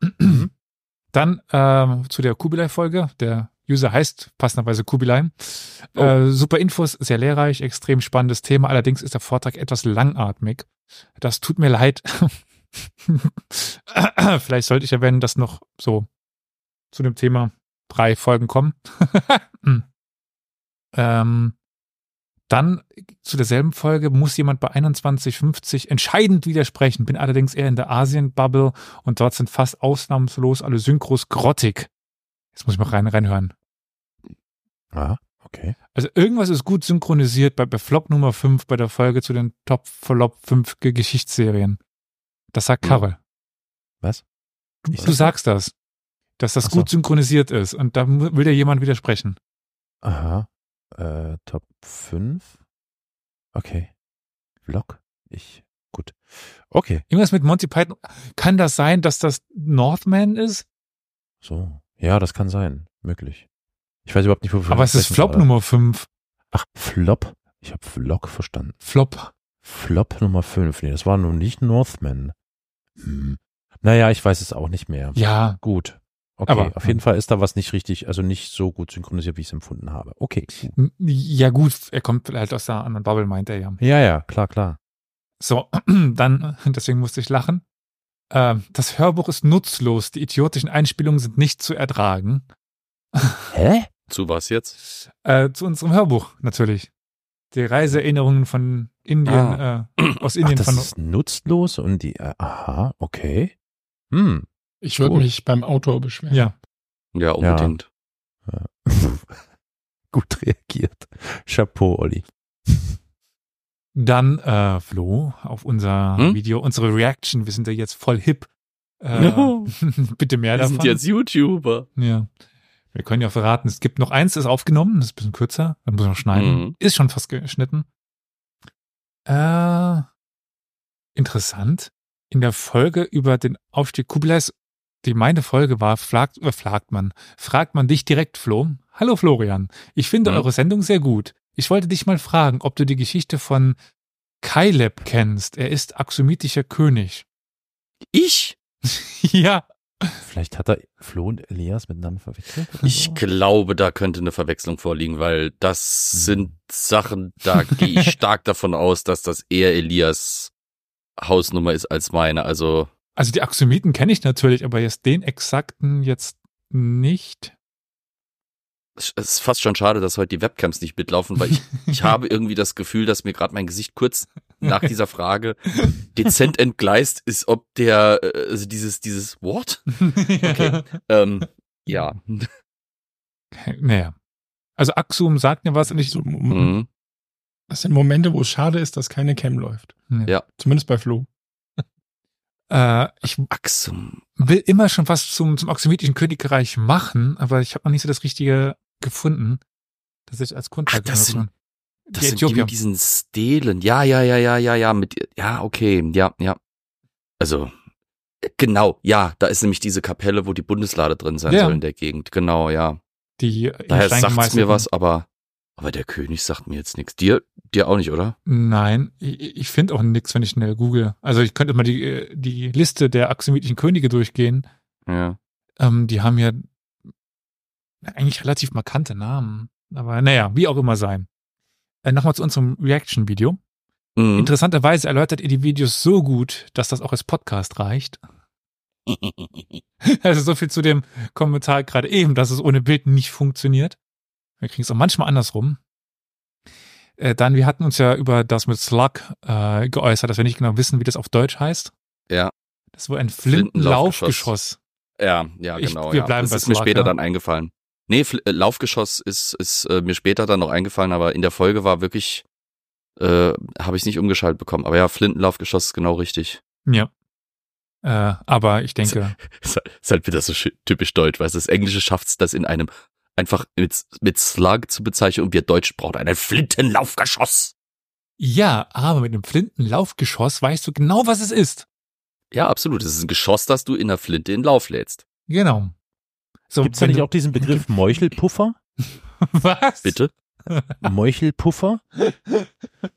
Dann ähm, zu der Kubilai-Folge. Der User heißt passenderweise Kubilai. Oh. Äh, super Infos, sehr lehrreich, extrem spannendes Thema. Allerdings ist der Vortrag etwas langatmig. Das tut mir leid. Vielleicht sollte ich erwähnen, dass noch so zu dem Thema drei Folgen kommen. ähm, dann zu derselben Folge muss jemand bei 2150 entscheidend widersprechen. Bin allerdings eher in der Asien-Bubble und dort sind fast ausnahmslos alle Synchros grottig. Jetzt muss ich mal rein, reinhören. Ah, okay. Also irgendwas ist gut synchronisiert bei, bei Flop Nummer 5 bei der Folge zu den Top Flop 5 Ge- Geschichtsserien. Das sagt. Karel. Was? Du, du sag- sagst das. Dass das so. gut synchronisiert ist. Und da will dir jemand widersprechen. Aha. Äh, Top 5. Okay. Vlog. Ich. Gut. Okay. Irgendwas mit Monty Python. Kann das sein, dass das Northman ist? So. Ja, das kann sein. Möglich. Ich weiß überhaupt nicht, wofür Aber es ist Flop. Nummer 5. Ach, Flop. Ich habe Vlog verstanden. Flop. Flop Nummer 5. Nee, das war nun nicht Northman. Hm. Naja, ich weiß es auch nicht mehr. Ja, Gut. Okay, Aber- auf jeden Fall ist da was nicht richtig, also nicht so gut synchronisiert, wie ich es empfunden habe. Okay. ja gut, er kommt halt aus der anderen Bubble, meint er ja. Ja, ja, klar, klar. So, dann, deswegen musste ich lachen. Ähm, das Hörbuch ist nutzlos. Die idiotischen Einspielungen sind nicht zu ertragen. Hä? Zu was jetzt? Äh, zu unserem Hörbuch natürlich. Die Reiseerinnerungen von Indien, Ah. äh, aus Ach, Indien das von. ist nutzlos und die, äh, aha, okay. Hm. Ich würde mich beim Autor beschweren. Ja. Ja, unbedingt. Gut reagiert. Chapeau, Olli. Dann, äh, Flo, auf unser Hm? Video, unsere Reaction, wir sind ja jetzt voll hip. Äh, bitte mehr Wir davon. sind jetzt YouTuber. Ja. Wir können ja verraten, es gibt noch eins, ist aufgenommen, das ist ein bisschen kürzer, dann muss man noch schneiden. Mhm. Ist schon fast geschnitten. Äh, interessant. In der Folge über den Aufstieg Kublais, die meine Folge war, fragt, äh, fragt man, fragt man dich direkt, Flo. Hallo Florian, ich finde Mhm. eure Sendung sehr gut. Ich wollte dich mal fragen, ob du die Geschichte von Kaileb kennst. Er ist axomitischer König. Ich? ja, Vielleicht hat er Flo und Elias miteinander verwechselt. Oder Ich so? glaube, da könnte eine Verwechslung vorliegen, weil das sind Sachen, da gehe ich stark davon aus, dass das eher Elias Hausnummer ist als meine. Also Also die Axomiten kenne ich natürlich, aber jetzt den exakten jetzt nicht. es ist fast schon schade, dass heute die Webcams nicht mitlaufen, weil ich, ich habe irgendwie das Gefühl, dass mir gerade mein Gesicht kurz nach dieser Frage dezent entgleist ist, ob der, äh, also dieses, dieses What? Okay. Ähm, ja. Naja. Also Axum sagt mir was und ich So, Mhm. Das sind Momente, wo es schade ist, dass keine Cam läuft. Ja. Zumindest bei Flo. Äh, ich Axum. will immer schon was zum, zum axomitischen Königreich machen, aber ich habe noch nicht so das Richtige gefunden. Das ist als Grundlage. Ach, das sind-. Das Die sind die mit diesen Stelen. Ja, ja, ja, ja, ja, ja, mit, ja, okay, ja, ja. Also, äh, genau, ja, da ist nämlich diese Kapelle, wo die Bundeslade drin sein Ja. soll in der Gegend. Genau, ja. die Daher sagt's mir was, aber, aber der König sagt mir jetzt nichts. Dir, dir auch nicht, oder? Nein, ich, ich finde auch nichts, wenn ich schnell google. Also ich könnte mal die, äh, die Liste der axomitischen Könige durchgehen. Ja. Ähm, die haben ja eigentlich relativ markante Namen. Aber naja, wie auch immer sein. Äh, Nochmal zu unserem Reaction-Video. Mhm. Interessanterweise erläutert ihr die Videos so gut, dass das auch als Podcast reicht. Also so viel zu dem Kommentar gerade eben, dass es ohne Bild nicht funktioniert. Wir kriegen es auch manchmal andersrum. Äh, dann, wir hatten uns ja über das mit Slug äh, geäußert, dass wir nicht genau wissen, wie das auf Deutsch heißt. Ja. Das war ein Flintenlaufgeschoss. Ja, ja, Ich- genau. wir ja. bleiben das ist mir Slug, später ja. dann eingefallen. Nee, Fl äh, Laufgeschoss ist, ist äh, mir später dann noch eingefallen, aber in der Folge war wirklich, äh, habe ich nicht umgeschaltet bekommen. Aber ja, Flintenlaufgeschoss ist genau richtig. Ja. Äh, aber ich denke, Ist halt, ist halt wieder so typisch deutsch, weil das Englische schafft das in einem einfach mit, mit Slug zu bezeichnen und wir Deutsch brauchen einen Flintenlaufgeschoss. ja, aber mit einem Flintenlaufgeschoss weißt du genau, was es ist. Ja, absolut. Es ist ein Geschoss, das du in der Flinte in Lauf lädst. Genau. So, Gibt's da wenn nicht auch diesen Begriff Meuchelpuffer? Was? Bitte? Meuchelpuffer?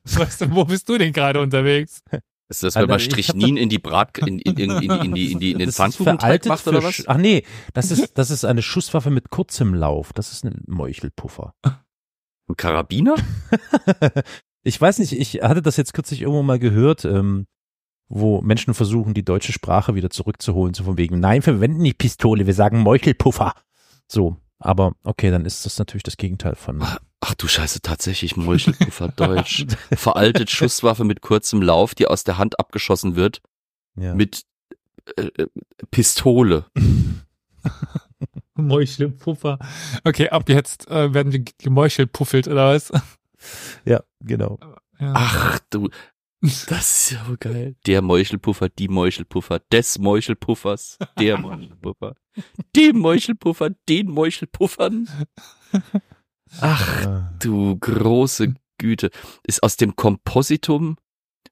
Weißt du, wo bist du denn gerade unterwegs? Ist das, Alter, wenn man Strichnin in die Brat, in, in, in, in, die- in, die, in, die, in den Pfannkuchenteig macht oder was? Ach nee, das ist, das ist eine Schusswaffe mit kurzem Lauf. Das ist ein Meuchelpuffer. Ein Karabiner? ich weiß nicht, ich hatte das jetzt kürzlich irgendwo mal gehört, ähm, wo Menschen versuchen, die deutsche Sprache wieder zurückzuholen, so von wegen, nein, wir verwenden nicht Pistole, wir sagen Meuchelpuffer. So, aber okay, dann ist das natürlich das Gegenteil von. Ach du Scheiße, tatsächlich Meuchelpuffer Deutsch. Veraltet Schusswaffe mit kurzem Lauf, die aus der Hand abgeschossen wird, Ja. mit äh, äh, Pistole. Meuchelpuffer. Okay, ab jetzt äh, werden wir gemeuchelpuffelt oder was? ja, genau. Ja. Ach du, das ist ja wohl geil. Der Meuchelpuffer, die Meuchelpuffer, des Meuchelpuffers, der Meuchelpuffer, dem Meuchelpuffer, den Meuchelpuffern. Ach du große Güte. Ist aus dem Kompositum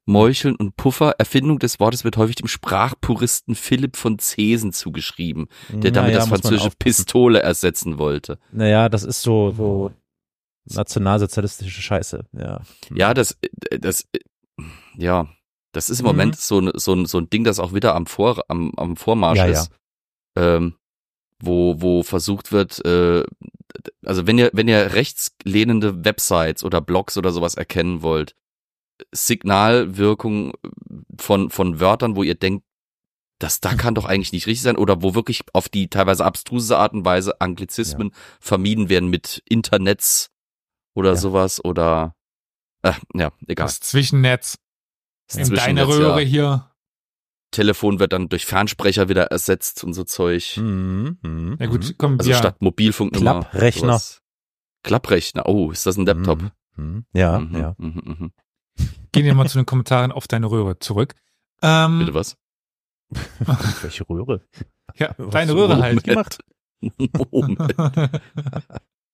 Meucheln und Puffer, Erfindung des Wortes wird häufig dem Sprachpuristen Philipp von Zesen zugeschrieben, der damit Naja, das französische. Pistole ersetzen wollte. Naja, das ist so, so nationalsozialistische Scheiße, ja. Ja, das, äh, das, ja, das ist im Moment so, ein- so, ein- so ein Ding, das auch wieder am, Vor, am, am Vormarsch Ja, ja. ist. Ähm, wo, wo versucht wird, äh, also wenn ihr, wenn ihr rechtslehnende Websites oder Blogs oder sowas erkennen wollt, Signalwirkung von, von Wörtern, wo ihr denkt, das da kann doch eigentlich nicht richtig sein, oder wo wirklich auf die teilweise abstruse Art und Weise Anglizismen vermieden werden mit Internets oder Ja. sowas oder Äh, ja, egal. Das Zwischennetz. Das In Zwischennetz, deiner Röhre ja. hier. Telefon wird dann durch Fernsprecher wieder ersetzt und so Zeug. Mhm. Mhm. Na gut, komm, Also wir. statt Mobilfunknummer. Klapprechner. sowas. Klapprechner. Oh, ist das ein Laptop? Mhm. Mhm. Ja, Mhm, ja. mhm, mhm. Gehen wir mal zu den Kommentaren auf deine Röhre zurück. Ähm, Bitte was? Welche Röhre? Ja, Was deine Röhre halt. gemacht? Moment.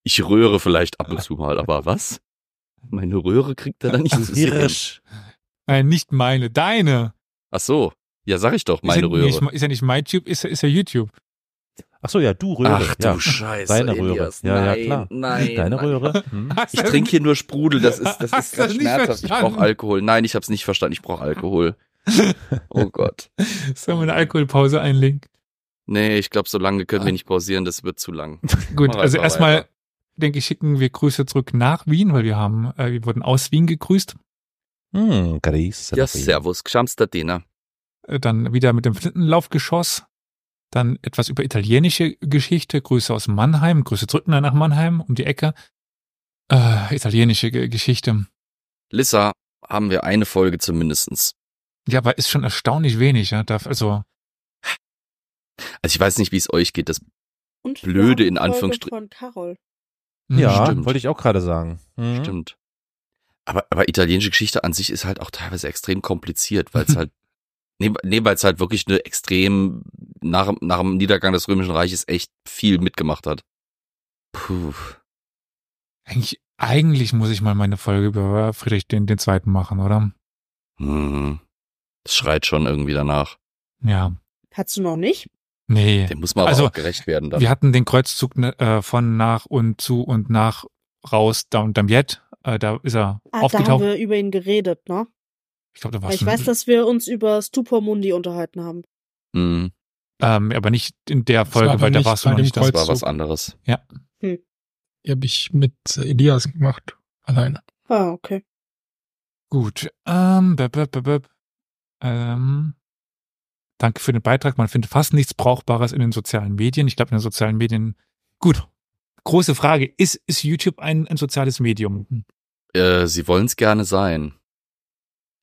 Ich röhre vielleicht ab und zu mal, aber was? Meine Röhre kriegt er dann nicht sehen. Hirsch. Nein, nicht meine, deine. Ach so. Ja, sag ich doch, meine ist ja Röhre. Nicht, ist ja nicht MyTube, ist, ja- ist ja YouTube. Ach so, ja, du Röhre. Ach du ja. Scheiße. Deine Röhre. Elias. Ja, ja, nein, klar. Nein, Deine nein. Röhre. Hm. Ich trinke hier nur Sprudel, das ist, das ist nicht schmerzhaft. Ich brauche Alkohol. Nein, ich hab's nicht verstanden. Ich brauche Alkohol. Oh Gott. Sollen wir eine Alkoholpause einlegen? Nee, ich glaube, so lange können wir nicht pausieren, das wird zu lang. Gut, also erstmal denke ich, schicken wir Grüße zurück nach Wien, weil wir haben, äh, wir wurden aus Wien gegrüßt. Hm, Grüße Ja, servus, Gschamstadena. Äh, Dann wieder mit dem Flintenlaufgeschoss. Dann etwas über italienische Geschichte. Grüße aus Mannheim. Grüße zurück nach Mannheim, um die Ecke. Äh, italienische Ge Geschichte. Lissa haben wir eine Folge zumindestens. Ja, aber ist schon erstaunlich wenig, ja. Darf, also, Also ich weiß nicht, wie es euch geht. Das Und Blöde in haben eine Folge Anführungsstrich- von Carol. Ja, Stimmt. wollte ich auch gerade sagen. Mhm. stimmt. Aber, aber italienische Geschichte an sich ist halt auch teilweise extrem kompliziert, weil es halt, nee, nee weil es halt wirklich eine extrem, nach, nach dem Niedergang des Römischen Reiches echt viel mitgemacht hat. Puh. eigentlich, eigentlich muss ich mal meine Folge über Friedrich den, den Zweiten machen, oder? Hm. Das schreit schon irgendwie danach. Ja. Hast du noch nicht? Nee. Dem muss man aber Also, auch gerecht werden dann. Wir hatten den Kreuzzug ne, äh, von nach und zu und nach raus, da und Damiet. Äh, da ist er Ah, da haben aufgetaucht. wir über ihn geredet, ne? Ich glaube, da war ich schon, weiß, dass wir uns über Stupor Mundi unterhalten haben. Hm. ähm, aber nicht in der Folge, war weil da warst du bei noch nicht da. Das war was anderes. Die habe ich mit äh, Elias gemacht. Alleine. Ah, okay. Gut. Ähm, bäb, bäb, bäb. ähm, danke für den Beitrag. Man findet fast nichts Brauchbares in den sozialen Medien. Ich glaube, in den sozialen Medien. Gut. Große Frage. Ist, ist YouTube ein, ein soziales Medium? Äh, sie wollen es gerne sein.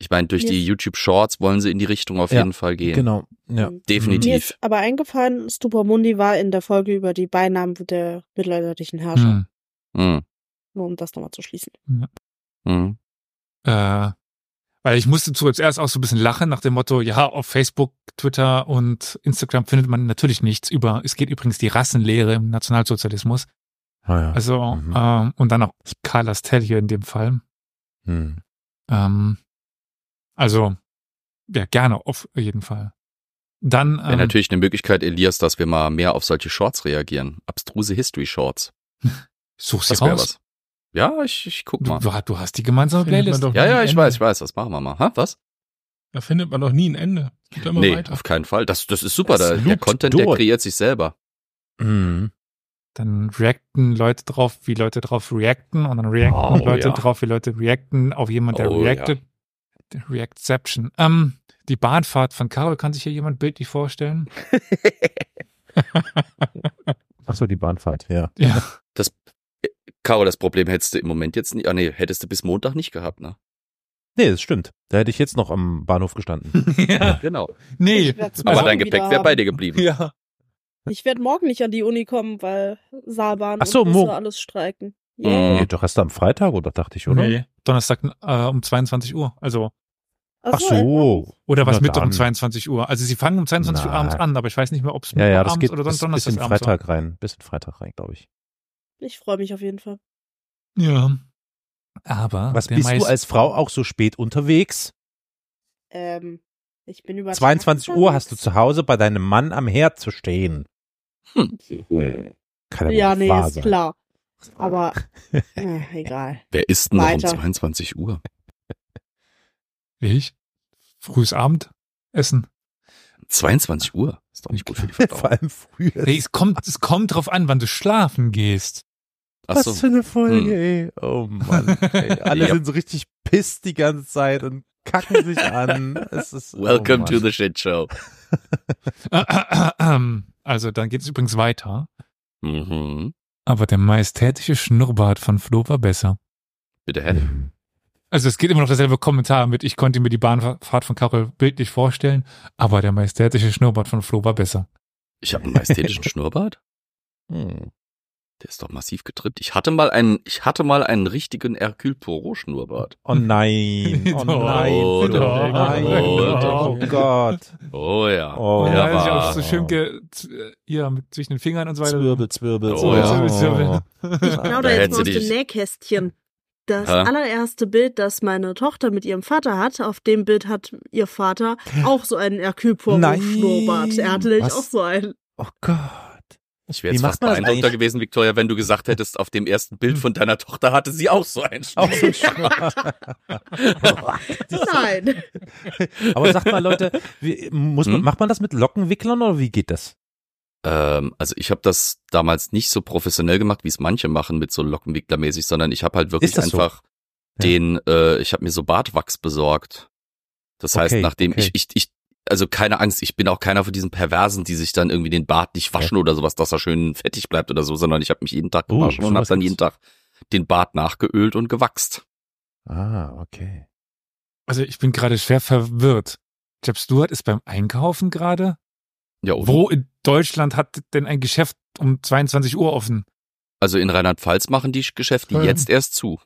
Ich meine, durch die YouTube Shorts wollen sie in die Richtung auf Ja, jeden Fall gehen. Genau. Ja. Definitiv. Mir ist aber eingefallen, Stupor Mundi war in der Folge über die Beinamen der mittelalterlichen Herrscher. Hm. Hm. Nur um das nochmal zu schließen. Hm. Äh, weil ich musste zuerst auch so ein bisschen lachen nach dem Motto, ja, auf Facebook, Twitter und Instagram findet man natürlich nichts über, es geht übrigens die Rassenlehre im Nationalsozialismus. Ah, ja. Also, Mhm. ähm, und dann auch Karl Astel hier in dem Fall. Hm. Ähm, also, ja, gerne, auf jeden Fall. Dann, Wäre ähm, natürlich eine Möglichkeit, Elias, dass wir mal mehr auf solche Shorts reagieren. Abstruse History Shorts. such sie Das wäre raus. was. Ja, ich, ich guck Du, mal. du, du hast die gemeinsame Playlist. doch Ja, ja, ich Ende. weiß, ich weiß. Das machen wir mal. Ha, was? Da findet man doch nie ein Ende. Geht immer nee, weiter. auf keinen Fall. Das, das ist super. Das Da, der loopt Content, der durch. kreiert sich selber. Mhm. Dann reacten Leute drauf, wie Leute drauf reacten und dann reacten Oh, Leute ja. drauf, wie Leute reacten auf jemand, der Oh, reactet. Reactception. Ähm, die Bahnfahrt von Carol, kann sich hier jemand bildlich vorstellen? Ach so, die Bahnfahrt, ja. Ja. Caro, das Problem hättest du im Moment jetzt nicht. Ah, nee, hättest du bis Montag nicht gehabt, ne? Nee, das stimmt. Da hätte ich jetzt noch am Bahnhof gestanden. ja. Genau. Nee. Aber dein Gepäck wäre bei dir geblieben. Ja. Ich werde morgen nicht an die Uni kommen, weil Saalbahn Ach so, und Busse alles streiken. Yeah. Nee, doch erst am Freitag, oder dachte ich, oder? Nee. Donnerstag äh, um 22 Uhr. Also, Ach so. oder was Mittwoch um dann. 22 Uhr. Also sie fangen um 22 Uhr Na. abends an, aber ich weiß nicht mehr, ob es Ja, ja, das abends geht oder bis, Don bis in Donnerstag war. Freitag rein. Bis in Freitag rein, glaube ich. Ich freue mich auf jeden Fall. Ja. Aber Was bist du meist- als Frau auch so spät unterwegs? Ähm, ich bin über 22 Uhr hast du zu Hause bei deinem Mann am Herd zu stehen. Hm. Kann Ja, nee, ist sein. klar. Aber äh, egal. Wer isst denn noch um Weiter. 22 Uhr? ich frühes Abendessen. 22 Uhr? Ist doch nicht gut für die Vor Verdauung. allem früher. Nee, es kommt, es kommt drauf an, wann du schlafen gehst. Ach Was so. für eine Folge, Hm. ey. Oh Mann. Ey. Alle Ja. sind so richtig pisst die ganze Zeit und kacken sich an. Es ist, Welcome oh to the shit show. Also, dann geht es übrigens weiter. Mhm. Aber der majestätische Schnurrbart von Flo war besser. Bitte, Henne. Also es geht immer noch derselbe Kommentar mit, ich konnte mir die Bahnfahrt von Carol bildlich vorstellen, aber der majestätische Schnurrbart von Flo war besser. Ich habe einen majestätischen Schnurrbart. Hm. Der ist doch massiv getrippt. Ich hatte mal einen, ich hatte mal einen richtigen Hercule Poirot Schnurrbart. Oh nein, oh nein, oh, oh, doch, nein, oh, oh, doch. Gott. Oh ja. Oh, ja, hat sich auch so schön ge, äh, hier mit zwischen den Fingern und so weiter. Zwirbel, Zwirbel, Oh, ja. Zwirbel, Zwirbel, Ich Da plaudere hätte jetzt mal aus dem Nähkästchen. Das Hä? allererste Bild, das meine Tochter mit ihrem Vater hat, auf dem Bild hat ihr Vater auch so einen Hercule Nein. Poirot Schnurrbart. Er hatte nämlich auch so einen. Oh Gott. Ich wäre jetzt fast beeindruckter eigentlich? gewesen, Victoria, wenn du gesagt hättest, auf dem ersten Bild von deiner Tochter hatte sie auch so einen Auch so ein Schnurrbart. Nein. Aber sagt mal, Leute, wie, muss man, Hm? macht man das mit Lockenwicklern oder wie geht das? Ähm, also ich habe das damals nicht so professionell gemacht, wie es manche machen mit so Lockenwicklermäßig, sondern ich habe halt wirklich das so? einfach Ja. den, äh, ich habe mir so Bartwachs besorgt. Das heißt, Okay, nachdem okay. ich, ich, ich, also keine Angst, ich bin auch keiner von diesen Perversen, die sich dann irgendwie den Bart nicht waschen oder sowas, dass er schön fettig bleibt oder so, sondern ich habe mich jeden Tag Oh, gewaschen und habe dann jeden Tag den Bart nachgeölt und gewachst. Ah, okay. Also ich bin gerade schwer verwirrt. Jeb Stewart ist beim Einkaufen gerade. Ja, und Wo in Deutschland hat denn ein Geschäft um 22 Uhr offen? also in Rheinland-Pfalz machen die Geschäfte jetzt erst zu.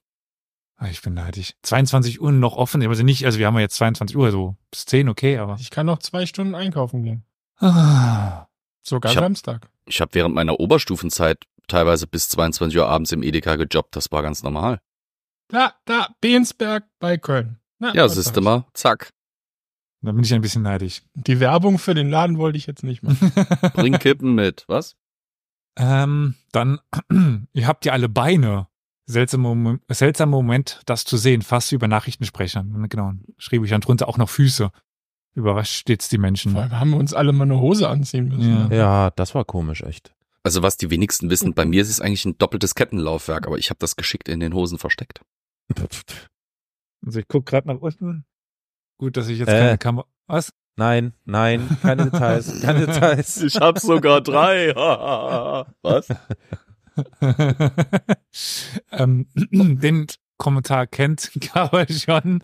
Ah, Ich bin neidisch. 22 Uhr noch offen. Also nicht, also wir haben ja jetzt 22 Uhr, so bis 10, okay, aber. Ich kann noch zwei Stunden einkaufen gehen. Ah. Sogar Ich hab- Samstag. Ich habe während meiner Oberstufenzeit teilweise bis 22 Uhr abends im Edeka gejobbt, das war ganz normal. Da, da, Bensberg bei Köln. Na, Ja, siehst du mal, zack. Da bin ich ein bisschen neidisch. Die Werbung für den Laden wollte ich jetzt nicht machen. Bring Kippen mit, was? ähm, dann, ihr habt ja alle Beine. Seltsamer Moment, seltsamer Moment, das zu sehen, fast wie bei Nachrichtensprechern. Genau. Schrieb ich dann drunter auch noch Füße. Überrascht stets die Menschen. Vor allem haben wir uns alle mal eine Hose anziehen müssen. Ja. ne? Ja, das war komisch, echt. Also was die wenigsten wissen, bei mir ist es eigentlich ein doppeltes Kettenlaufwerk, aber ich habe das geschickt in den Hosen versteckt. Also ich guck gerade nach unten. Gut, dass ich jetzt Äh. keine Kamera. Was? Nein, nein, keine Details, keine Details. Ich habe sogar drei. was? ähm, den Kommentar kennt Karel schon,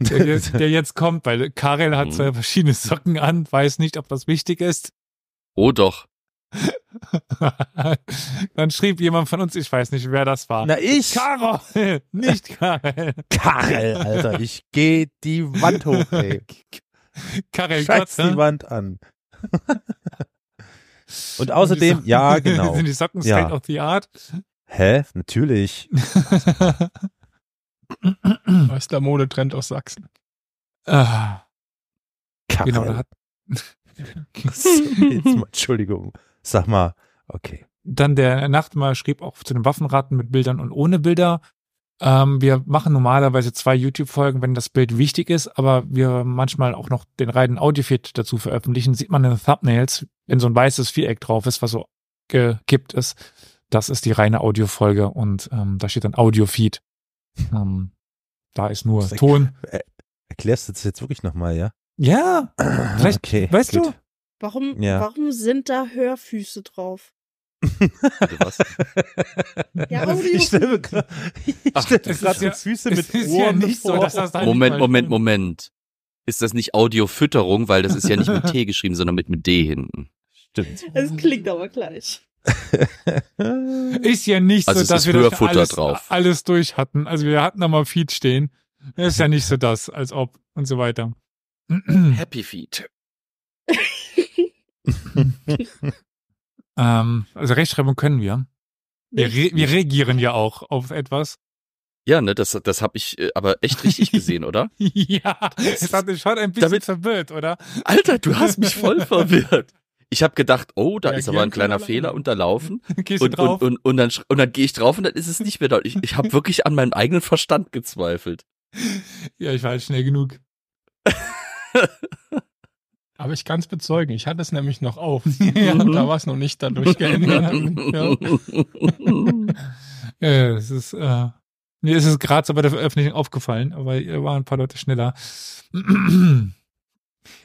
der jetzt, der jetzt kommt, weil Karel hat Mhm. zwei verschiedene Socken an, weiß nicht, ob das wichtig ist. Oh doch. Dann schrieb jemand von uns, ich weiß nicht, wer das war. Na, ich? Karel, nicht Karel. Karel, Alter, ich geh die Wand hoch, ey. Karel Scheiß Gott, die Wand an. Und außerdem, ja, genau. Sind die Socken Ja. State of the Art? Hä? Natürlich. Neuester Modetrend aus Sachsen. ah, Karel. genau, da hat Jetzt mal, Entschuldigung. Sag mal, okay. Dann der Nachtmahl schrieb auch zu den Waffenraten mit Bildern und ohne Bilder. Ähm, wir machen normalerweise zwei YouTube-Folgen, wenn das Bild wichtig ist, aber wir manchmal auch noch den reinen Audiofeed dazu veröffentlichen. Sieht man in den Thumbnails, wenn so ein weißes Viereck drauf ist, was so gekippt ist. Das ist die reine Audiofolge und ähm, da steht dann Audiofeed. Ähm, da ist nur Das ist Ton. Erklärst du das jetzt wirklich nochmal, ja? Ja, vielleicht, okay, weißt gut. du? Warum, Ja. warum sind da Hörfüße drauf? Was? Ja, Audio. ich stelle mir gerade so ja- Füße mit ja Ohren nicht so, Moment, Moment. Moment. Ist das nicht Audiofütterung, weil das ist ja nicht mit T geschrieben, sondern mit, mit D hinten. Stimmt. Es klingt aber gleich. Ist ja nicht Also so, dass wir das alles, drauf. alles durch hatten. Also wir hatten da mal Feed stehen. Ist ja nicht so das, als ob und so weiter. Happy Feet. Ähm, also Rechtschreibung können wir. Wir, re wir reagieren ja auch auf etwas. Ja, ne, das, das habe ich äh, aber echt richtig gesehen, oder? ja, es hat mich schon ein bisschen Damit- verwirrt, oder? Alter, du hast mich voll verwirrt. Ich habe gedacht, oh, da ist aber ein kleiner Fehler unterlaufen. Gehst du Und, drauf? und, und, und dann, sch- und dann gehe ich drauf und dann ist es nicht mehr dort. Ich, ich habe wirklich an meinem eigenen Verstand gezweifelt. ja, ich war halt schnell genug. Aber ich kann es bezeugen. Ich hatte es nämlich noch auf. Ja. Da war es noch nicht dadurch geändert. ja. Ja, es ist, äh, mir ist es gerade so bei der Veröffentlichung aufgefallen, aber hier waren ein paar Leute schneller.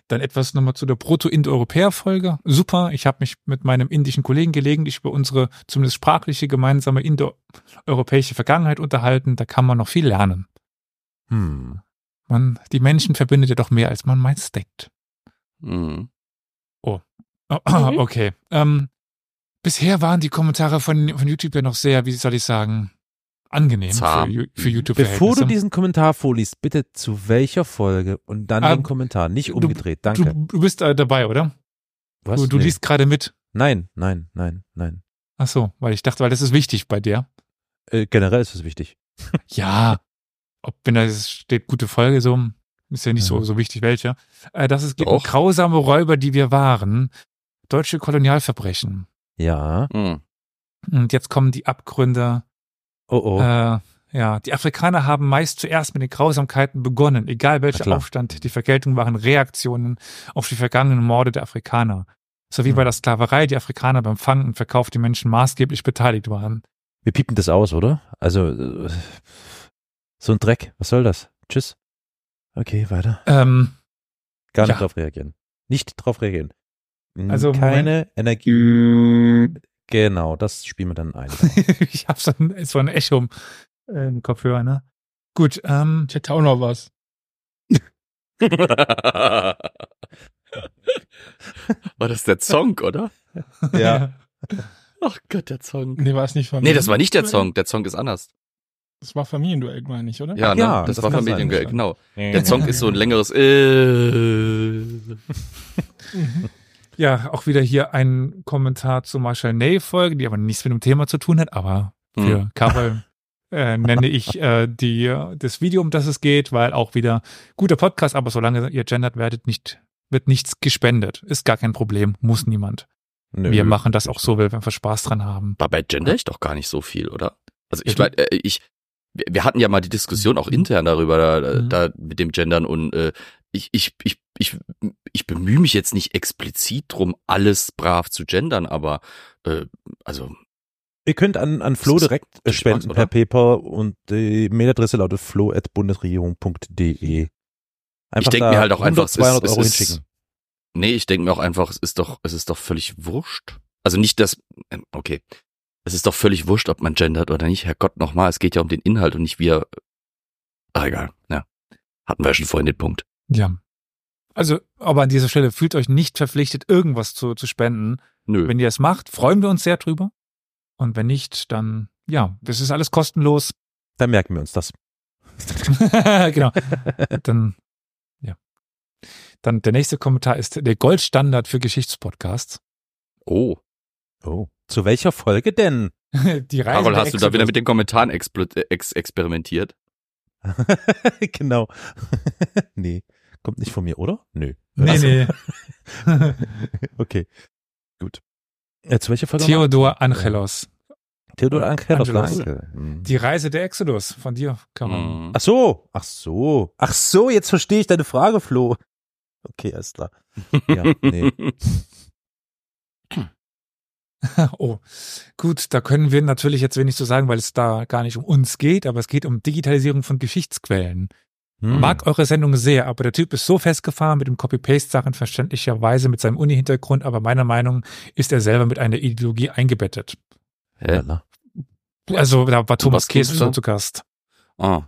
Dann etwas nochmal zu der Proto-Indo-Europäer-Folge. Super, ich habe mich mit meinem indischen Kollegen gelegentlich über unsere zumindest sprachliche gemeinsame indo-europäische Vergangenheit unterhalten. Da kann man noch viel lernen. Hm. Man, die Menschen verbindet ja doch mehr, als man meist denkt. Mhm. Oh, Mhm. okay. Ähm, bisher waren die Kommentare von, von YouTube ja noch sehr, wie soll ich sagen, angenehm Zahm. für, für Mhm. YouTube. Bevor du diesen Kommentar vorliest, bitte zu welcher Folge und dann Ah, den Kommentar, nicht du- umgedreht. du, Danke. du bist äh, dabei, oder? Was? Du, du Nee. liest gerade mit. Nein, nein, nein, nein. Ach so, weil ich dachte, weil das ist wichtig bei dir. Äh, generell ist es wichtig. Ja, ob wenn da steht gute Folge so, ist ja nicht so Ja. so wichtig welche. Äh, dass es geht um grausame Räuber, die wir waren, deutsche Kolonialverbrechen. Ja. Mhm. Und jetzt kommen die Abgründe. Oh oh. Äh, ja, die Afrikaner haben meist zuerst mit den Grausamkeiten begonnen, egal welcher. Aufstand. Die Vergeltung waren Reaktionen auf die vergangenen Morde der Afrikaner. So wie bei Hm. der Sklaverei die Afrikaner beim Fang und Verkauf die Menschen maßgeblich beteiligt waren. Wir piepen das aus, oder? Also, äh, so ein Dreck. Was soll das? Tschüss. Okay, weiter. Ähm, Gar nicht Ja. drauf reagieren. Nicht drauf reagieren. Hm, Also, Keine Energie. Genau, das spielen wir dann ein. ich habe so ein, so ein Echo im, äh, im Kopfhörer, ne? Gut, ähm, Ich hätte auch noch was. War das der Song, oder? Ja. Ach Gott, der Song. Nee, war es nicht von Nee, das war nicht der Song. Der Song ist anders. Das war Familienduell, meine ich, oder? Ja, Ach ne? ja, das, das war Familienduell, sein. genau. Der Song ist so ein längeres äh. Ja, auch wieder hier ein Kommentar zur Marshall Ney-Folge, die aber nichts mit dem Thema zu tun hat, aber für Hm. Karol äh, nenne ich äh, die, das Video, um das es geht, weil auch wieder guter Podcast, aber solange ihr gendert werdet, nicht, wird nichts gespendet. Ist gar kein Problem, muss niemand. Nö. wir machen das auch so, weil wir einfach Spaß dran haben. Dabei gender ich doch gar nicht so viel, oder? Also ich Ja, meine, äh, ich, wir hatten ja mal die Diskussion auch intern darüber, da, Mhm. da mit dem Gendern und äh, ich, ich, ich, ich, ich bemühe mich jetzt nicht explizit drum, alles brav zu gendern, aber äh, also Ihr könnt an, an Flo direkt äh, spenden per PayPal und die Mailadresse lautet flo.bundesregierung.de. Ich denk mir halt auch einfach, es 200 ist- Euro es ist-. Nee, ich denke mir auch einfach, es ist doch, es ist doch völlig wurscht. Also nicht das, ähm, okay. Es ist doch völlig wurscht, ob man gendert oder nicht. Herrgott, nochmal, es geht ja um den Inhalt und nicht wie er. Ach, egal, ja. Hatten wir ja schon vorhin den Punkt. Ja. Also, aber an dieser Stelle fühlt euch nicht verpflichtet, irgendwas zu, zu spenden. Nö. Wenn ihr es macht, freuen wir uns sehr drüber. Und wenn nicht, dann, ja, das ist alles kostenlos. Dann merken wir uns das. genau. Dann, ja. Dann der nächste Kommentar ist der Goldstandard für Geschichtspodcasts. Oh. Oh. Zu welcher Folge denn? Die Reise Carol, der hast du da wieder Exodus. mit den Kommentaren äh, ex experimentiert? genau. nee. Kommt nicht von mir, oder? Nö. Nee, Also, nee. Okay. Gut. Äh, zu welcher Folge? Theodor Angelos. Theodor Angelos. Angelos. Danke. Hm. Die Reise der Exodus von dir, Carol. Mhm. Ach so. Ach so. Ach so, jetzt verstehe ich deine Frage, Flo. Okay, alles klar. Ja, nee. Oh, gut, da können wir natürlich jetzt wenig zu sagen, weil es da gar nicht um uns geht, aber es geht um Digitalisierung von Geschichtsquellen. Hm. Mag eure Sendung sehr, aber der Typ ist so festgefahren mit dem Copy-Paste-Sachen verständlicherweise mit seinem Uni-Hintergrund, aber meiner Meinung ist er selber mit einer Ideologie eingebettet. Hä? Lala. Also da war Thomas Käse du? zu Gast. Ah.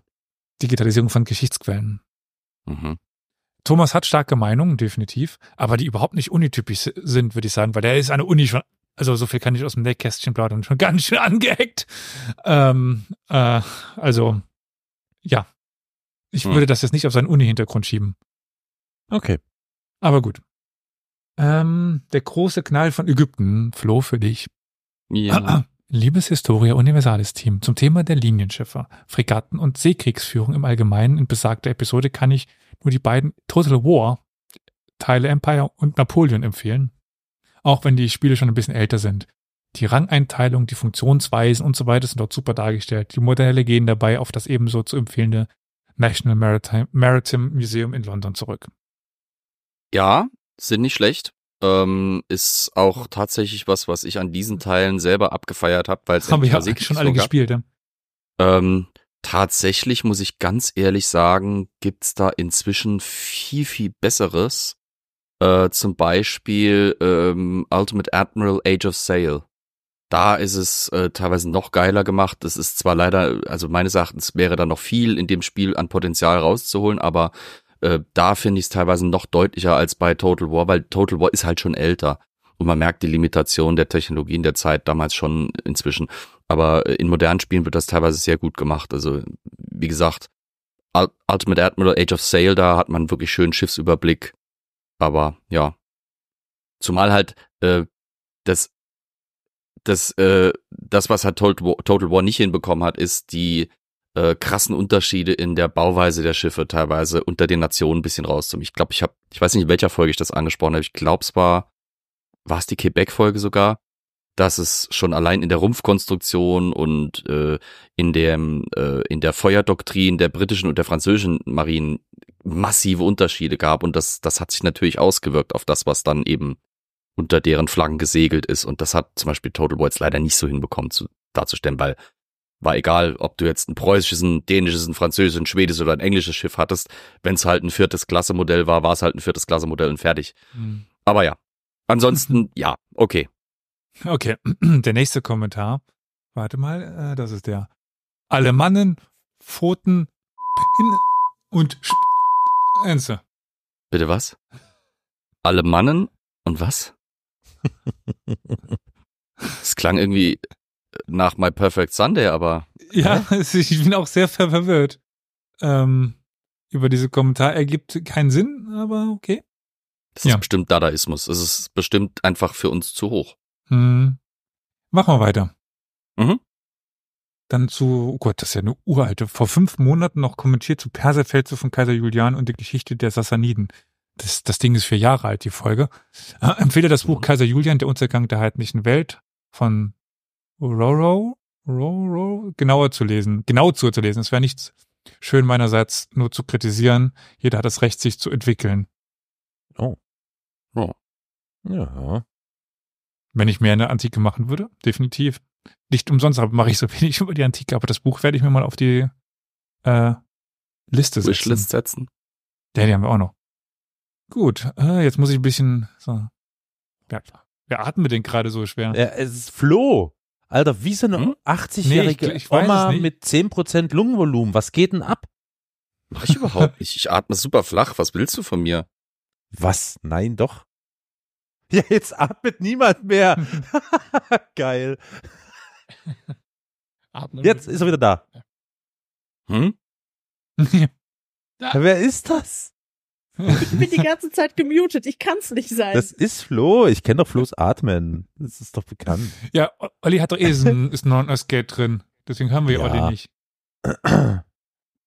Digitalisierung von Geschichtsquellen. Mhm. Thomas hat starke Meinungen, definitiv, aber die überhaupt nicht unitypisch sind, würde ich sagen, weil der ist an der Uni schon, also so viel kann ich aus dem Nähkästchen plaudern, schon ganz schön angeeckt. Ähm, äh, also, ja. Ich Hm. würde das jetzt nicht auf seinen Uni-Hintergrund schieben. Okay. Aber gut. Ähm, der große Knall von Ägypten, Flo, für dich. Ja. Liebes Historia Universalis Team, zum Thema der Linienschiffer, Fregatten und Seekriegsführung im Allgemeinen in besagter Episode kann ich nur die beiden Total War Teile Empire und Napoleon empfehlen. Auch wenn die Spiele schon ein bisschen älter sind. Die Rangeinteilung, die Funktionsweisen und so weiter sind dort super dargestellt. Die Modelle gehen dabei auf das ebenso zu empfehlende National Maritime, Maritime Museum in London zurück. Ja, sind nicht schlecht. Ähm, ist auch tatsächlich was, was ich an diesen Teilen selber abgefeiert habe, weil es Haben wir ja eigentlich schon alle gespielt. Ja? Ähm, tatsächlich muss ich ganz ehrlich sagen, gibt's da inzwischen viel, viel Besseres. Äh, zum Beispiel ähm, Ultimate Admiral Age of Sail. Da ist es äh, teilweise noch geiler gemacht. Das ist zwar leider, also meines Erachtens wäre da noch viel in dem Spiel an Potenzial rauszuholen, aber äh, da finde ich es teilweise noch deutlicher als bei Total War, weil Total War ist halt schon älter. Und man merkt die Limitation der Technologien der Zeit damals schon inzwischen. Aber in modernen Spielen wird das teilweise sehr gut gemacht. Also, wie gesagt, Ul- Ultimate Admiral Age of Sail, da hat man wirklich schön Schiffsüberblick. Aber ja. Zumal halt äh, das, das, äh, das, was halt Total War, Total War nicht hinbekommen hat, ist die äh, krassen Unterschiede in der Bauweise der Schiffe teilweise unter den Nationen ein bisschen rauszunehmen. Ich glaube, ich habe, ich weiß nicht, in welcher Folge ich das angesprochen habe. Ich glaube, es war, war es die Quebec-Folge sogar, dass es schon allein in der Rumpfkonstruktion und äh, in dem äh, in der Feuerdoktrin der britischen und der französischen Marinen massive Unterschiede gab und das das hat sich natürlich ausgewirkt auf das, was dann eben unter deren Flaggen gesegelt ist und das hat zum Beispiel Total War jetzt leider nicht so hinbekommen zu, darzustellen, weil war egal, ob du jetzt ein preußisches, ein dänisches, ein französisches, ein schwedisches oder ein englisches Schiff hattest, wenn es halt ein viertes Klasse-Modell war, war es halt ein viertes Klasse-Modell und fertig. Hm. Aber ja, ansonsten ja, okay. Okay, der nächste Kommentar. Warte mal, äh, das ist der. Alle Mannen, Pfoten, Pin und Ense. Bitte was? Alle Mannen und was? Es klang irgendwie nach My Perfect Sunday, aber Ja, ich bin auch sehr ver verwirrt. Ähm, über diese Kommentar ergibt keinen Sinn, aber okay. das Ja. ist bestimmt Dadaismus. Es ist bestimmt einfach für uns zu hoch. Hm. Machen wir weiter. Mhm. Dann zu, oh Gott, das ist ja eine uralte, vor fünf Monaten noch kommentiert zu Perserfeldzug von Kaiser Julian und die Geschichte der Sassaniden. Das, das Ding ist vier Jahre alt, die Folge. Äh, empfehle das Buch Mhm. Kaiser Julian, der Untergang der heidnischen Welt von Roro, Roro, genauer zu lesen, genau zu zu lesen. Es wäre nichts schön meinerseits nur zu kritisieren. Jeder hat das Recht, sich zu entwickeln. Oh. Oh. Ja. Wenn ich mehr in der Antike machen würde, definitiv. Nicht umsonst aber mache ich so wenig über die Antike, aber das Buch werde ich mir mal auf die äh, Liste setzen. Wishlist setzen. Ja, die haben wir auch noch. Gut, äh, jetzt muss ich ein bisschen so. Wer, wer atmet denn gerade so schwer? ja. Es ist Flo. Alter, wie so eine Hm? 80-jährige Nee, Oma mit 10% Lungenvolumen. Was geht denn ab? Mach ich überhaupt nicht. Ich atme super flach. Was willst du von mir? Was? Nein, doch. Ja, jetzt atmet niemand mehr. Geil. Atmen Jetzt ist er wieder da. Hm? Wer ist das? Ich bin die ganze Zeit gemutet. Ich kann's nicht sein. Das ist Flo. Ich kenne doch Flo's Atmen. Das ist doch bekannt. ja, Olli hat doch eh so ein, ist noch ein Skate drin. Deswegen haben wir Ja. Olli nicht.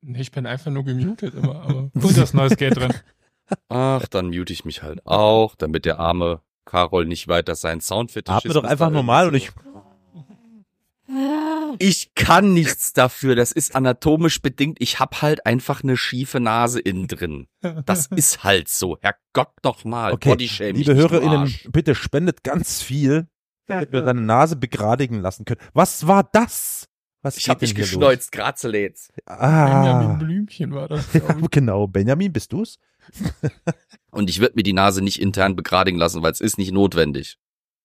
Nee, ich bin einfach nur gemutet immer, aber. Und das neue Skate drin. Ach, dann mute ich mich halt auch, damit der arme Karol nicht weiter seinen Soundfetisch Atme doch einfach normal und ich. Ich kann nichts dafür. Das ist anatomisch bedingt. Ich hab halt einfach eine schiefe Nase innen drin. Das ist halt so. Herrgott doch mal. Okay, Bodyshame liebe HörerInnen, bitte spendet ganz viel, damit wir deine Nase begradigen lassen können. Was war das? Was Ich hab hier geschneuzt, Grazeläts. los? Ah, Benjamin Blümchen war das. ich. genau. Benjamin, bist du's? Und ich würde mir die Nase nicht intern begradigen lassen, weil es ist nicht notwendig.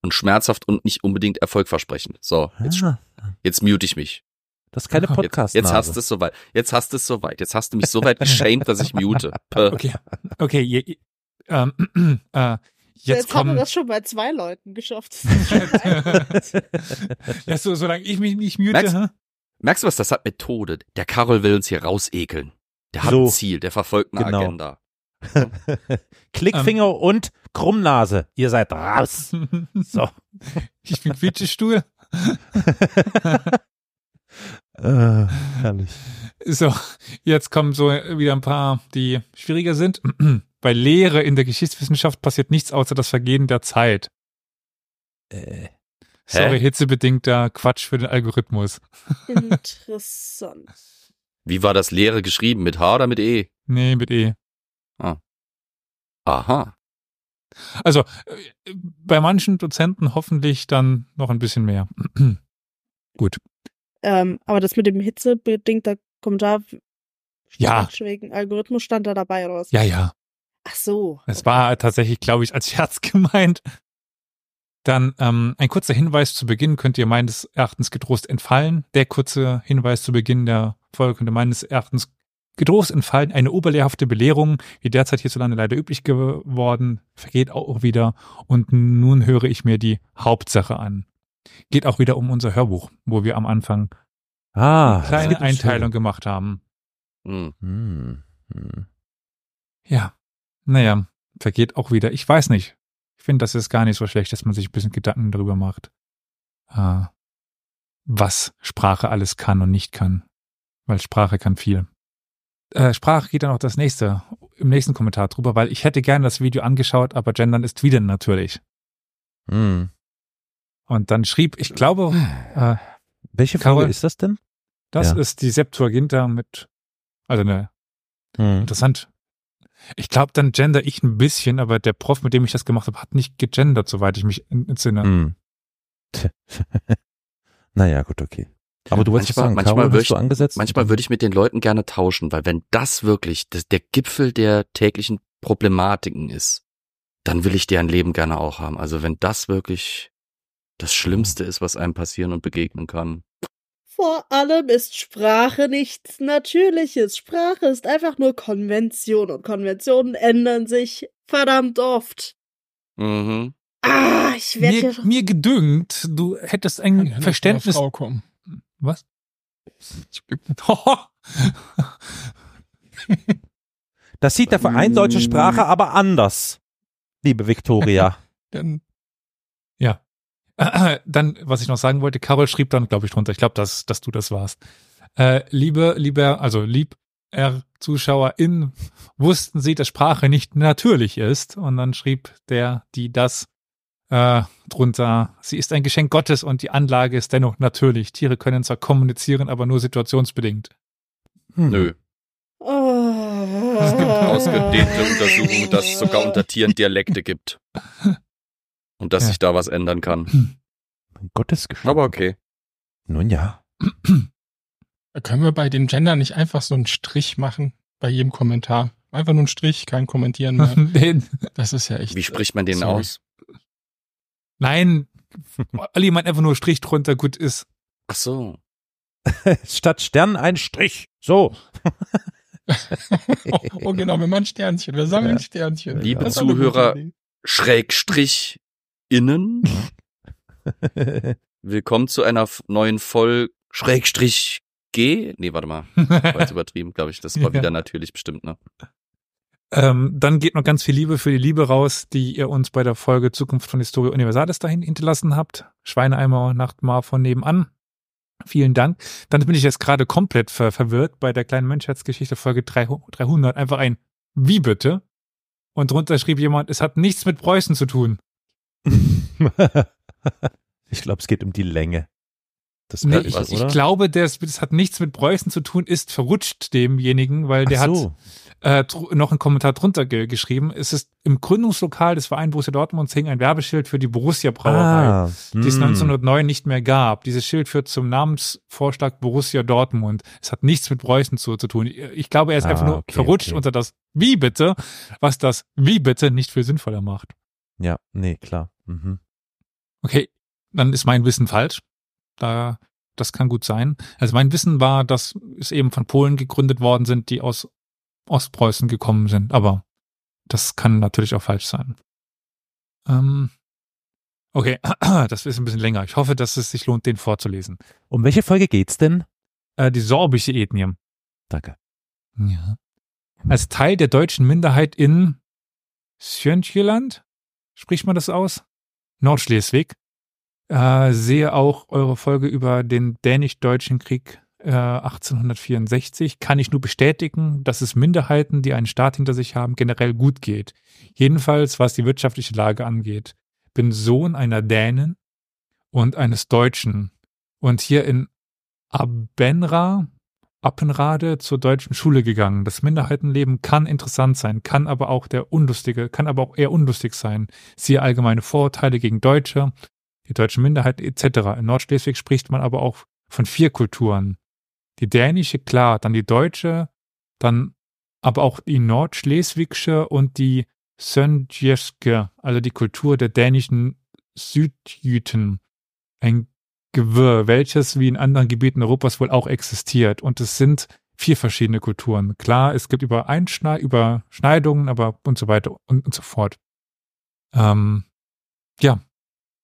Und schmerzhaft und nicht unbedingt erfolgversprechend. So, jetzt, Ah, jetzt mute ich mich. das ist keine Jetzt- podcast Jetzt hast du es soweit. Jetzt hast du es soweit. Jetzt hast du mich so weit geschämt, dass ich mute. Puh. Okay, okay, je, je- ähm, äh, jetzt, Jetzt haben wir das schon bei zwei Leuten geschafft. ja, so, solange ich mich nicht mute, Merkst- hä? Merkst du was? Das hat Methode. Der Karol will uns hier rausekeln. Der hat So. ein Ziel, der verfolgt eine Genau. Agenda. Klickfinger und Krummnase. Ihr seid raus. So. Ich bin Quietschestuhl. Äh, herrlich. So, jetzt kommen so wieder ein paar, die schwieriger sind. Bei Lehre in der Geschichtswissenschaft passiert nichts außer das Vergehen der Zeit. Äh, Sorry, hitzebedingter Quatsch für den Algorithmus. Interessant. Wie war das Lehre geschrieben? Mit H oder mit E? Nee, mit E. Aha. Also, äh, bei manchen Dozenten hoffentlich dann noch ein bisschen mehr. Gut. Ähm, aber das mit dem hitzebedingter Kommentar Ja. Wegen Algorithmus stand da dabei oder was? Ja, ja. Ach so. Es war tatsächlich, glaube ich, als Scherz gemeint. Dann ähm, ein kurzer Hinweis zu Beginn könnt ihr meines Erachtens getrost entfallen. Der kurze Hinweis zu Beginn der Folge könnte meines Erachtens getrost entfallen. Eine oberlehrhafte Belehrung, wie derzeit hierzulande leider üblich geworden, vergeht auch wieder. Und nun höre ich mir die Hauptsache an. Geht auch wieder um unser Hörbuch, wo wir am Anfang Ah, eine kleine Einteilung gemacht haben. Hm. so. Hm, hm. Ja, naja, vergeht auch wieder. Ich weiß nicht. Ich finde, das ist gar nicht so schlecht, dass man sich ein bisschen Gedanken darüber macht, äh, was Sprache alles kann und nicht kann. Weil Sprache kann viel. Äh, Sprache geht dann auch das nächste, im nächsten Kommentar drüber, weil ich hätte gerne das Video angeschaut, aber Gendern ist wieder natürlich. Hm. Und dann schrieb, ich glaube, äh, Welche Carol? Folge ist das denn? das Ja. ist die Septuaginta mit, also eine Hm. Interessant. Ich glaube, dann gender ich ein bisschen, aber der Prof, mit dem ich das gemacht habe, hat nicht gegendert, soweit ich mich entsinne. Hm. Naja, gut, okay. Aber du wolltest Manchmal- sagen, manchmal Carol, hast du ich- angesetzt? Manchmal würde ich mit den Leuten gerne tauschen, weil wenn das wirklich das, der Gipfel der täglichen Problematiken ist, dann will ich deren Leben gerne auch haben. Also wenn das wirklich das Schlimmste ist, was einem passieren und begegnen kann. Vor allem ist Sprache nichts Natürliches. Sprache ist einfach nur Konvention und Konventionen ändern sich verdammt oft. Mhm. Ah, ich werde Mir, mir gedüngt, du hättest ein Verständnis. Was? Das sieht der Verein Deutsche Sprache aber anders, liebe Viktoria. Dann dann, was ich noch sagen wollte, Carol schrieb dann, glaube ich, drunter, ich glaube, dass, dass du das warst. Äh, liebe, lieber, also lieb, er ZuschauerInnen, wussten sie, dass Sprache nicht natürlich ist. Und dann schrieb der, die das äh, drunter, sie ist ein Geschenk Gottes und die Anlage ist dennoch natürlich. Tiere können zwar kommunizieren, aber nur situationsbedingt. Hm. Nö. Oh. Es gibt ausgedehnte Untersuchungen, dass es sogar unter Tieren Dialekte gibt. Und dass Ja. sich da was ändern kann. Gottes Geschenk. Aber okay. Nun ja. können wir bei den Gender nicht einfach so einen Strich machen bei jedem Kommentar. Einfach nur einen Strich, kein Kommentieren mehr. Den, Das ist ja echt. Wie spricht man den Sorry. aus? Nein, Olli meint einfach nur Strich drunter, gut ist. Ach so. Statt Stern ein Strich. So. oh, oh, genau, wir machen Sternchen. Wir sammeln Ja. Sternchen. Liebe Zuhörer. Schrägstrich innen. Willkommen zu einer neuen Folge Schrägstrich G. Nee, warte mal. War jetzt übertrieben, glaube ich. Das war Ja. wieder natürlich bestimmt, ne? Ähm, dann geht noch ganz viel Liebe für die Liebe raus, die ihr uns bei der Folge Zukunft von Historia Universalis dahin hinterlassen habt. Schweineeimer Nachtmar von nebenan. Vielen Dank. Dann bin ich jetzt gerade komplett ver verwirrt bei der kleinen Menschheitsgeschichte Folge 300. Einfach ein Wie bitte? Und drunter schrieb jemand, es hat nichts mit Preußen zu tun. ich glaube, es geht um die Länge. Das Nee, ich, was, ich glaube, das, das hat nichts mit Preußen zu tun, ist verrutscht demjenigen, weil der Ach hat so. Äh, noch einen Kommentar drunter ge geschrieben. Es ist im Gründungslokal des Vereins Borussia Dortmund hing ein Werbeschild für die Borussia Brauerei, Ah, die es hm. 1909 nicht mehr gab. Dieses Schild führt zum Namensvorschlag Borussia Dortmund. Es hat nichts mit Preußen zu, zu tun. Ich glaube, er ist Ah, einfach nur okay, verrutscht okay. unter das Wie bitte, was das Wie bitte nicht viel sinnvoller macht. Ja, nee, klar. Mhm. Okay, dann ist mein Wissen falsch. Da, das kann gut sein. Also mein Wissen war, dass es eben von Polen gegründet worden sind, die aus Ostpreußen gekommen sind. Aber das kann natürlich auch falsch sein. Ähm, okay, das ist ein bisschen länger. Ich hoffe, dass es sich lohnt, den vorzulesen. Um welche Folge geht's denn? Äh, die sorbische Ethnie. Danke. Ja. Als Teil der deutschen Minderheit in Sjöntjeland, spricht man das aus? Nordschleswig. Äh, sehe auch eure Folge über den dänisch-deutschen Krieg äh, 1864. Kann ich nur bestätigen, dass es Minderheiten, die einen Staat hinter sich haben, generell gut geht. Jedenfalls, was die wirtschaftliche Lage angeht. Bin Sohn einer Dänen und eines Deutschen. Und hier in Abenra, Appenrade zur deutschen Schule gegangen. Das Minderheitenleben kann interessant sein, kann aber auch der unlustige, kann aber auch eher unlustig sein. Siehe allgemeine Vorurteile gegen Deutsche, die deutschen Minderheiten etc. In Nordschleswig spricht man aber auch von vier Kulturen. Die dänische, klar, dann die deutsche, dann aber auch die nordschleswigsche und die Söndjeske, also die Kultur der dänischen Südjüten. Ein Gewirr, welches wie in anderen Gebieten Europas wohl auch existiert. Und es sind vier verschiedene Kulturen. Klar, es gibt Überschneidungen, aber und so weiter und, und so fort. Ähm, ja,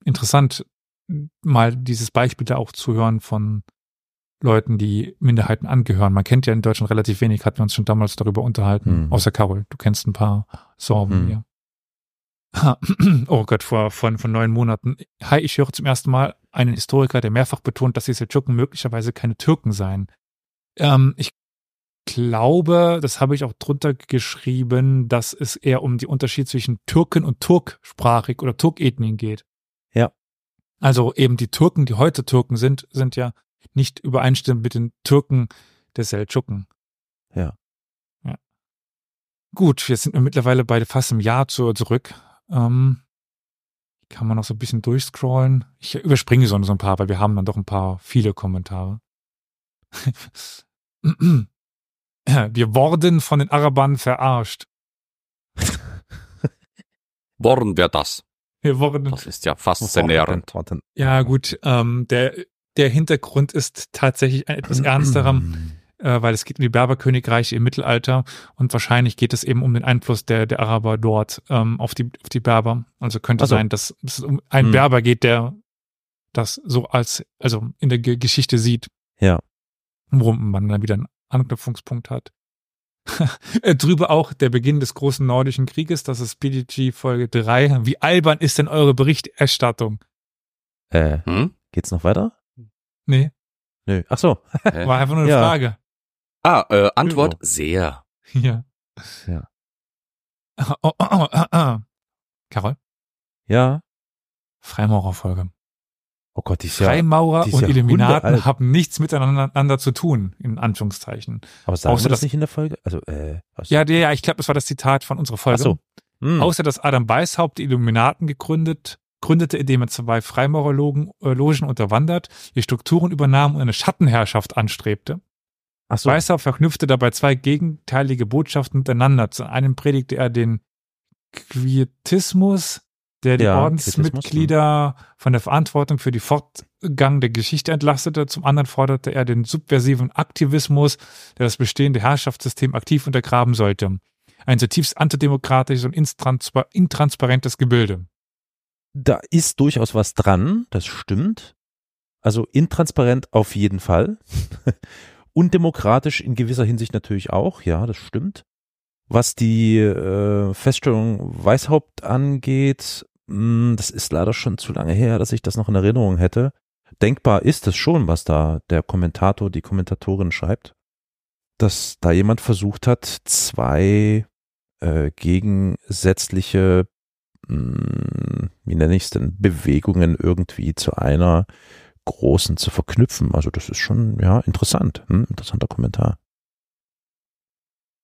interessant, mal dieses Beispiel da auch zu hören von Leuten, die Minderheiten angehören. Man kennt ja in Deutschland relativ wenig, hatten wir uns schon damals darüber unterhalten. Hm. Außer Carol, du kennst ein paar Sorben Hm. hier. Oh Gott, vor, von, von neun Monaten. Hi, ich höre zum ersten Mal einen Historiker, der mehrfach betont, dass die Seldschuken möglicherweise keine Türken seien. Ähm, ich glaube, das habe ich auch drunter geschrieben, dass es eher um die Unterschied zwischen Türken und Turksprachig oder Turkethnien geht. Ja. Also eben die Türken, die heute Türken sind, sind ja nicht übereinstimmend mit den Türken der Seldschuken. Ja. ja. Gut, jetzt sind wir mittlerweile beide fast im Jahr zu, zurück. Ähm, kann man noch so ein bisschen durchscrollen. Ich überspringe so ein paar, weil wir haben dann doch ein paar viele Kommentare. Wir wurden von den Arabern verarscht. Worden wäre das. Wir wurden, Das ist ja faszinierend. Worten. ja gut, ähm, der, der Hintergrund ist tatsächlich ein etwas ernsterer, äh, weil es geht um die Berberkönigreiche im Mittelalter und wahrscheinlich geht es eben um den Einfluss der, der Araber dort ähm, auf, die, auf die Berber. Also könnte Ach so. sein, dass es um einen Hm. Berber geht, der das so als, also in der Ge Geschichte sieht. Ja. Worum man dann wieder einen Anknüpfungspunkt hat. Äh, Drüber auch der Beginn des großen nordischen Krieges, das ist PDG Folge 3. Wie albern ist denn eure Berichterstattung? Äh, Hm? geht's noch weiter? Nee, Nö. Ach so. Hä? war einfach nur eine Ja. Frage. Ah, äh, Antwort Ja. sehr. Ja. Ja. Oh, oh, oh, oh, oh. Carol, Ja. Freimaurerfolge. Oh Gott, die. Freimaurer die und ja Illuminaten haben nichts miteinander zu tun, in Anführungszeichen. Aber sagen außer wir das nicht in der Folge? Also, äh. Ja, ja, ich glaube, das war das Zitat von unserer Folge. Ach so. Hm. Außer dass Adam Weishaupt die Illuminaten gegründet, gründete, indem er zwei Freimaurerlogen äh, Logen unterwandert, die Strukturen übernahm und eine Schattenherrschaft anstrebte. Ach so. Weishaupt verknüpfte dabei zwei gegenteilige Botschaften miteinander. Zu einem predigte er den Quietismus, der die Ja, Ordensmitglieder von der Verantwortung für die Fortgang der Geschichte entlastete. Zum anderen forderte er den subversiven Aktivismus, der das bestehende Herrschaftssystem aktiv untergraben sollte. Ein zutiefst antidemokratisches und intranspa intransparentes Gebilde. Da ist durchaus was dran, das stimmt. Also intransparent auf jeden Fall. Undemokratisch in gewisser Hinsicht natürlich auch, ja, das stimmt. Was die äh, Feststellung Weishaupt angeht, mh, das ist leider schon zu lange her, dass ich das noch in Erinnerung hätte. Denkbar ist es schon, was da der Kommentator, die Kommentatorin schreibt, dass da jemand versucht hat, zwei äh, gegensätzliche wie nenne ich es denn, Bewegungen irgendwie zu einer großen zu verknüpfen. Also das ist schon, ja, interessant. Hm? Interessanter Kommentar.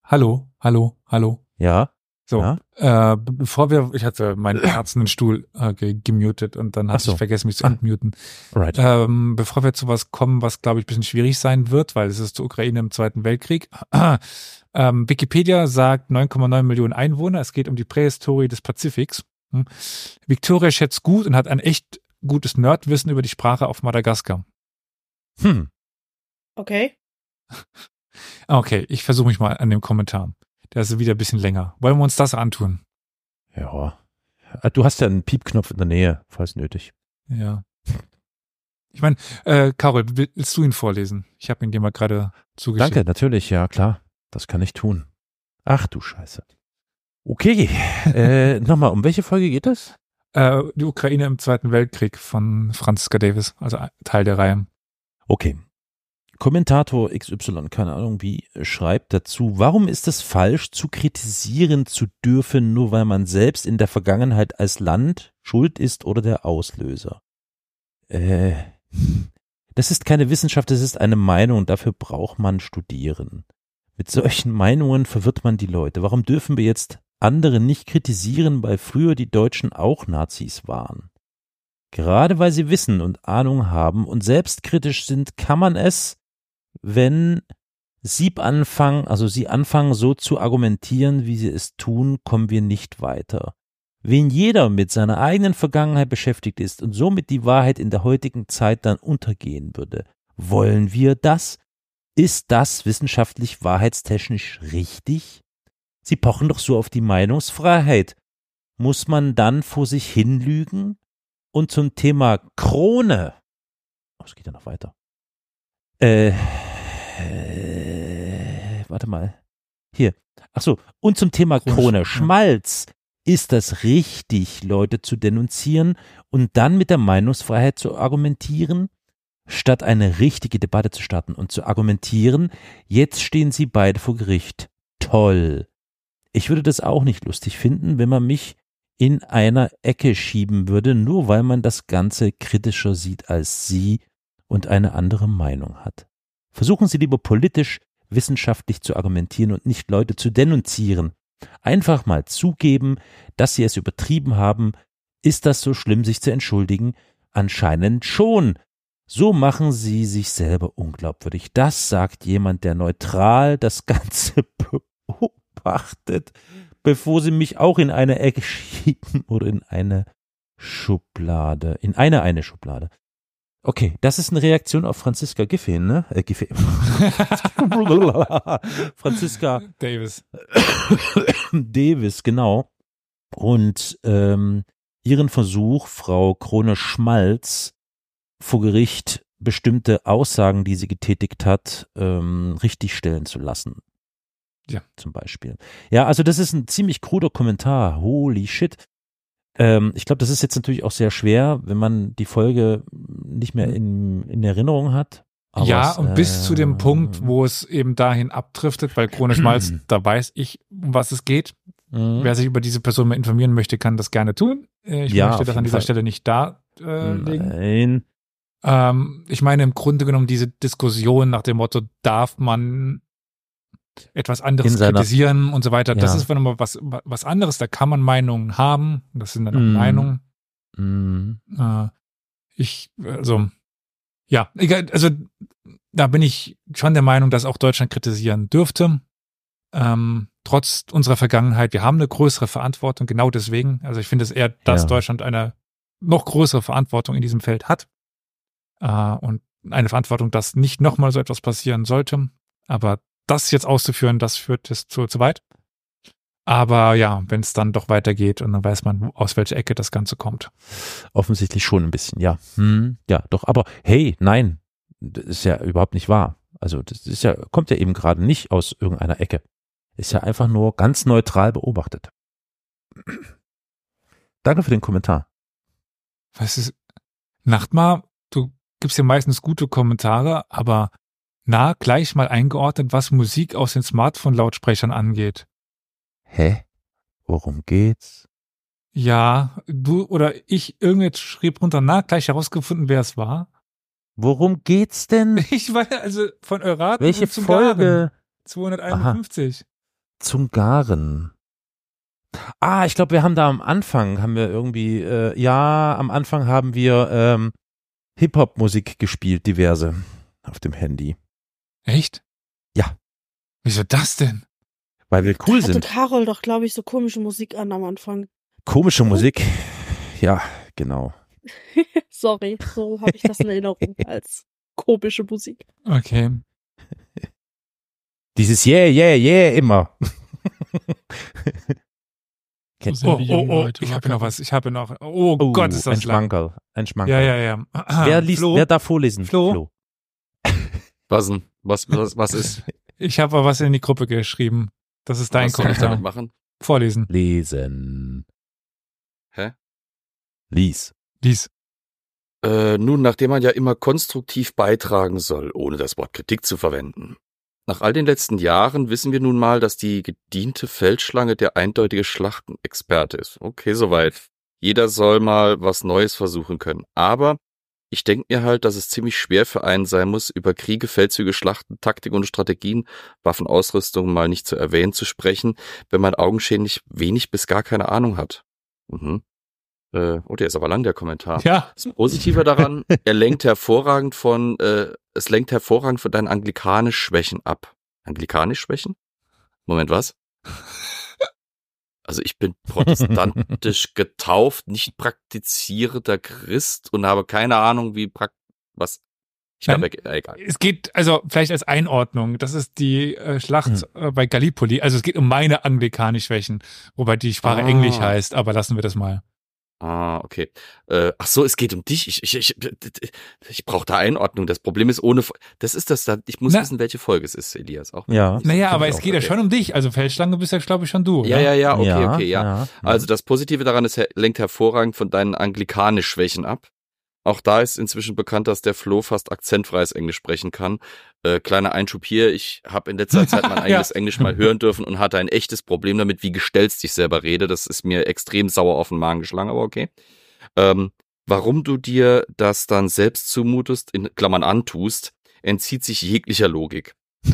Hallo, hallo, hallo. Ja, So, Ja? äh, be- bevor wir, ich hatte meinen herzenden Stuhl äh, ge gemutet und dann hatte so. ich vergessen, mich zu Ah. entmuten. right. Ähm, bevor wir zu was kommen, was glaube ich ein bisschen schwierig sein wird, weil es ist die Ukraine im Zweiten Weltkrieg. ähm, Wikipedia sagt 9,9 Millionen Einwohner. Es geht um die Prähistorie des Pazifiks. Hm. Victoria schätzt gut und hat ein echt gutes Nerdwissen über die Sprache auf Madagaskar. Hm. Okay. Ah, Okay, ich versuche mich mal an dem Kommentar. Der ist wieder ein bisschen länger. Wollen wir uns das antun? Ja. Äh, Du hast ja einen Piepknopf in der Nähe, falls nötig. Ja. Ich meine, äh, Carol, will- willst du ihn vorlesen? Ich habe ihn dir mal gerade zugeschickt. Danke, natürlich, ja, klar. Das kann ich tun. Ach du Scheiße. Okay, äh, nochmal, um welche Folge geht es? Äh, die Ukraine im Zweiten Weltkrieg von Franziska Davis, also Teil der Reihe. Okay. Kommentator XY, keine Ahnung wie, schreibt dazu, warum ist es falsch, zu kritisieren zu dürfen, nur weil man selbst in der Vergangenheit als Land schuld ist oder der Auslöser? Äh, das ist keine Wissenschaft, das ist eine Meinung, dafür braucht man studieren. Mit solchen Meinungen verwirrt man die Leute. Warum dürfen wir jetzt andere nicht kritisieren, weil früher die Deutschen auch Nazis waren? Gerade weil sie Wissen und Ahnung haben und selbstkritisch sind, kann man es, wenn sie anfangen, also sie anfangen so zu argumentieren, wie sie es tun, kommen wir nicht weiter. Wenn jeder mit seiner eigenen Vergangenheit beschäftigt ist und somit die Wahrheit in der heutigen Zeit dann untergehen würde, wollen wir das? Ist das wissenschaftlich wahrheitstechnisch richtig? Sie pochen doch so auf die Meinungsfreiheit. Muss man dann vor sich hinlügen? Und zum Thema Krone. Oh, es geht ja noch weiter. Äh, äh, warte mal. Hier. Ach so. Und zum Thema Krone. Schmalz. Ist das richtig, Leute zu denunzieren und dann mit der Meinungsfreiheit zu argumentieren? Statt eine richtige Debatte zu starten und zu argumentieren, jetzt stehen sie beide vor Gericht. Toll. Ich würde das auch nicht lustig finden, wenn man mich in einer Ecke schieben würde, nur weil man das Ganze kritischer sieht als Sie und eine andere Meinung hat. Versuchen Sie lieber politisch, wissenschaftlich zu argumentieren und nicht Leute zu denunzieren. Einfach mal zugeben, dass Sie es übertrieben haben. Ist das so schlimm, sich zu entschuldigen? Anscheinend schon. So machen Sie sich selber unglaubwürdig. Das sagt jemand, der neutral das Ganze beobachtet bevor sie mich auch in eine Ecke schieben oder in eine Schublade. In eine eine Schublade. Okay, das ist eine Reaktion auf Franziska Giffey, ne? Äh, Giffey. Franziska Davis. Davis, genau. Und ähm, ihren Versuch, Frau Krone-Schmalz vor Gericht bestimmte Aussagen, die sie getätigt hat, ähm, richtigstellen zu lassen. Ja. Zum Beispiel. Ja, also das ist ein ziemlich kruder Kommentar. Holy shit. Ähm, ich glaube, das ist jetzt natürlich auch sehr schwer, wenn man die Folge nicht mehr in, in Erinnerung hat. Aber ja, es, und bis zu dem äh, Punkt, wo es eben dahin abdriftet, weil Krone Schmalz, da weiß ich, um was es geht. Mhm. Wer sich über diese Person mal informieren möchte, kann das gerne tun. Äh, Ich Ja, möchte das an dieser Fall. Stelle nicht darlegen. Nein. Ähm, ich meine im Grunde genommen diese Diskussion nach dem Motto, darf man etwas anderes kritisieren und so weiter. Das Ja. ist nochmal was, was anderes. Da kann man Meinungen haben. Das sind dann auch Mhm. Meinungen. Mhm. Äh, ich, also, ja, egal, also da bin ich schon der Meinung, dass auch Deutschland kritisieren dürfte. Ähm, trotz unserer Vergangenheit, wir haben eine größere Verantwortung, genau deswegen. Also ich finde es eher, dass Ja. Deutschland eine noch größere Verantwortung in diesem Feld hat. Äh, und eine Verantwortung, dass nicht nochmal so etwas passieren sollte. Aber das jetzt auszuführen, das führt es zu, zu weit. Aber ja, wenn es dann doch weitergeht und dann weiß man, aus welcher Ecke das Ganze kommt. Offensichtlich schon ein bisschen, ja. Hm, ja, doch, aber hey, nein, das ist ja überhaupt nicht wahr. Also das ist ja, kommt ja eben gerade nicht aus irgendeiner Ecke. Ist ja einfach nur ganz neutral beobachtet. Danke für den Kommentar. Was ist, Nachtmar, du gibst ja meistens gute Kommentare, aber na, gleich mal eingeordnet, was Musik aus den Smartphone-Lautsprechern angeht. Hä? Worum geht's? Ja, du oder ich, irgendwer schrieb runter, na, gleich herausgefunden, wer es war. Worum geht's denn? Ich weiß, also von Eurat Welche zum Folge? Garen, 251. Zum Garen. Ah, ich glaube, wir haben da am Anfang, haben wir irgendwie, äh, ja, am Anfang haben wir ähm, Hip-Hop-Musik gespielt, diverse, auf dem Handy. Echt? Ja. Wieso das denn? Weil wir cool Hatte sind. Carol doch, glaube ich, so komische Musik an am Anfang. Komische Musik. Ja, genau. Sorry, so habe ich das in Erinnerung als komische Musik. Okay. Dieses Yeah, yeah, yeah immer. So Oh, oh, oh, Leute ich habe noch was. Ich habe noch. Oh, Oh, Gott, ist ein das lang. Schmankerl. Ein Schmankerl. Ja, ja, ja. Wer liest, Flo, wer darf vorlesen? Flo? Was denn? Was, was, was ist? ich habe was in die Gruppe geschrieben. Das ist dein was soll ich damit Kommentar. machen? Vorlesen. Lesen. Hä? Lies. Lies. Äh, nun, nachdem man ja immer konstruktiv beitragen soll, ohne das Wort Kritik zu verwenden. Nach all den letzten Jahren wissen wir nun mal, dass die gediente Feldschlange der eindeutige Schlachtenexperte ist. Okay, soweit. Jeder soll mal was Neues versuchen können. Aber ich denke mir halt, dass es ziemlich schwer für einen sein muss, über Kriege, Feldzüge, Schlachten, Taktik und Strategien, Waffenausrüstung mal nicht zu erwähnen zu sprechen, wenn man augenscheinlich wenig bis gar keine Ahnung hat. Mhm. Äh, oh, der ist aber lang, der Kommentar. Ja. Das Positive daran, er lenkt hervorragend von, äh, es lenkt hervorragend von deinen anglikanisch Schwächen ab. Anglikanisch Schwächen? Moment, was? Also ich bin protestantisch getauft, nicht praktizierender Christ und habe keine Ahnung, wie prakt was. Ich glaube, e- egal. Es geht, also vielleicht als Einordnung, das ist die äh, Schlacht äh, bei Gallipoli. Also es geht um meine Anglikanis-Schwächen, wobei die Sprache Ah. Englisch heißt, aber lassen wir das mal. Ah, okay. Äh, ach so, es geht um dich. Ich, ich, ich, ich brauche da Einordnung. Das Problem ist ohne. Das ist das. da- Ich muss Na. wissen, welche Folge es ist, Elias. Auch. Ja. Naja, aber es geht ja schon um dich. Also Feldschlange bist ja, glaube ich, schon du. Ja, oder? ja, ja. Okay, ja, okay, ja. Also das Positive daran ist, lenkt hervorragend von deinen anglikanisch-Schwächen ab. Auch da ist inzwischen bekannt, dass der Flo fast akzentfreies Englisch sprechen kann. Äh, kleiner Einschub hier, ich habe in letzter Zeit mein eigenes Englisch mal hören dürfen und hatte ein echtes Problem damit, wie gestelzt ich selber rede. Das ist mir extrem sauer auf den Magen geschlagen, aber okay. Ähm, warum du dir das dann selbst zumutest, in Klammern antust, entzieht sich jeglicher Logik.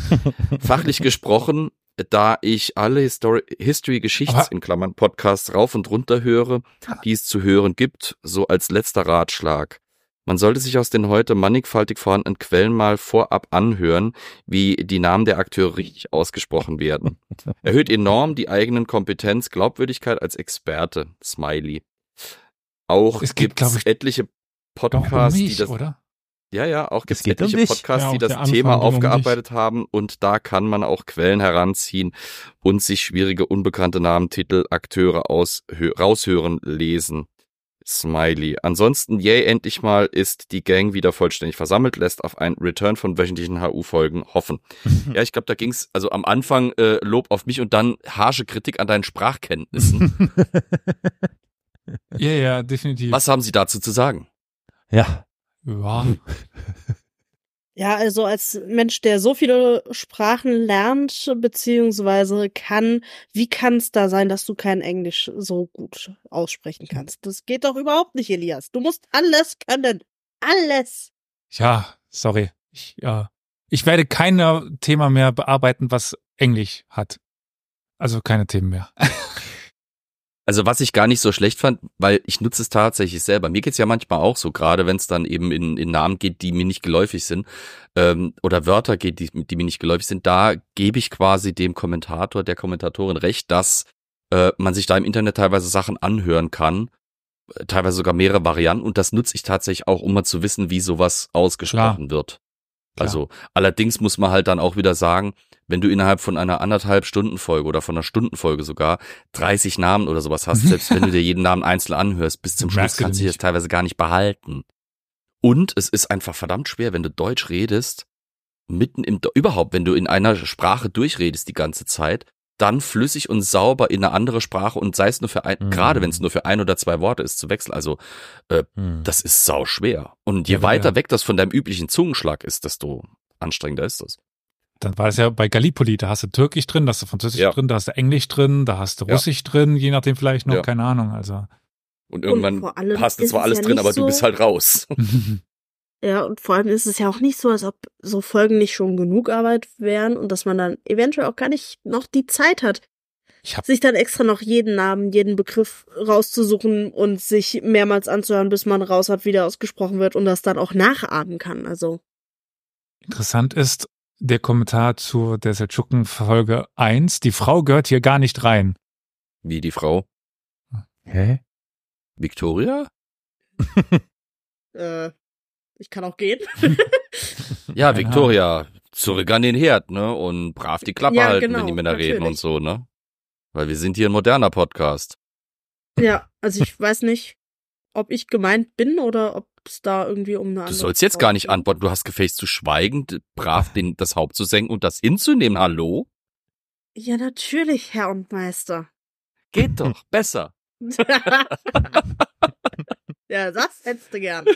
Fachlich gesprochen, da ich alle Histori History Geschichts Aber- in Klammern Podcasts rauf und runter höre, die es zu hören gibt, so als letzter Ratschlag. Man sollte sich aus den heute mannigfaltig vorhandenen Quellen mal vorab anhören, wie die Namen der Akteure richtig ausgesprochen werden. Erhöht enorm die eigenen Kompetenz, Glaubwürdigkeit als Experte. Smiley. Auch Es gibt ich, etliche um Podcasts, die mich, das oder? Ja, ja, auch gibt es um etliche dich. Podcasts, Ja, die das Thema ging um aufgearbeitet haben und da kann man auch Quellen heranziehen und sich schwierige, unbekannte Namen, Titel, Akteure aus, hö- raushören, lesen. Smiley. Ansonsten, yay, endlich mal ist die Gang wieder vollständig versammelt, lässt auf ein Return von wöchentlichen HU-Folgen hoffen. ja, ich glaube, da ging's also am Anfang äh, Lob auf mich und dann harsche Kritik an deinen Sprachkenntnissen. Ja, ja, definitiv. Was haben Sie dazu zu sagen? Ja. Ja. Ja, also als Mensch, der so viele Sprachen lernt beziehungsweise kann, wie kann es da sein, dass du kein Englisch so gut aussprechen kannst? Das geht doch überhaupt nicht, Elias. Du musst alles können. Alles. Ja, sorry. Ich, ja. ich werde kein Thema mehr bearbeiten, was Englisch hat. Also keine Themen mehr. Also was ich gar nicht so schlecht fand, weil ich nutze es tatsächlich selber. Mir geht's ja manchmal auch so, gerade wenn es dann eben in, in Namen geht, die mir nicht geläufig sind, ähm, oder Wörter geht, die, die mir nicht geläufig sind, da gebe ich quasi dem Kommentator, der Kommentatorin recht, dass äh, man sich da im Internet teilweise Sachen anhören kann, äh, teilweise sogar mehrere Varianten, und das nutze ich tatsächlich auch, um mal zu wissen, wie sowas ausgesprochen wird. Also allerdings muss man halt dann auch wieder sagen, wenn du innerhalb von einer anderthalb Stunden Folge oder von einer Stundenfolge sogar 30 Namen oder sowas hast, selbst wenn du dir jeden Namen einzeln anhörst, bis zum Schluss kannst du nicht. das teilweise gar nicht behalten. Und es ist einfach verdammt schwer, wenn du Deutsch redest, mitten im, überhaupt, wenn du in einer Sprache durchredest die ganze Zeit, dann flüssig und sauber in eine andere Sprache und sei es nur für ein, Mhm. gerade wenn es nur für ein oder zwei Worte ist, zu wechseln. Also Hm. das ist sau schwer. Und je Ja, weiter ja. weg das von deinem üblichen Zungenschlag ist, desto anstrengender ist das. Dann war das ja bei Gallipoli, da hast du Türkisch drin, da hast du Französisch Ja. drin, da hast du Englisch drin, da hast du Ja. Russisch drin, je nachdem vielleicht noch, Ja. keine Ahnung, also. Und irgendwann allem hast du zwar es alles ja drin, aber du so- bist halt raus. Ja, und vor allem ist es ja auch nicht so, als ob so Folgen nicht schon genug Arbeit wären und dass man dann eventuell auch gar nicht noch die Zeit hat, Ich hab, sich dann extra noch jeden Namen, jeden Begriff rauszusuchen und sich mehrmals anzuhören, bis man raus hat, wie der ausgesprochen wird und das dann auch nachahmen kann. Also, interessant ist der Kommentar zu der Seldschuken Folge 1. Die Frau gehört hier gar nicht rein. Wie die Frau Hä? Victoria? äh, ich kann auch gehen. Ja, Victoria, zurück an den Herd, ne? Und brav die Klappe Ja, halten, genau, wenn die Männer reden und natürlich. so, ne? Weil wir sind hier ein moderner Podcast. ja, also ich weiß nicht, ob ich gemeint bin oder ob es da irgendwie um eine Du sollst jetzt gar nicht antworten, du hast gefälligst zu schweigen, brav den, das Haupt zu senken und das hinzunehmen, hallo? Ja, natürlich, Herr und Meister. Geht doch, besser. ja, das hättest du gern.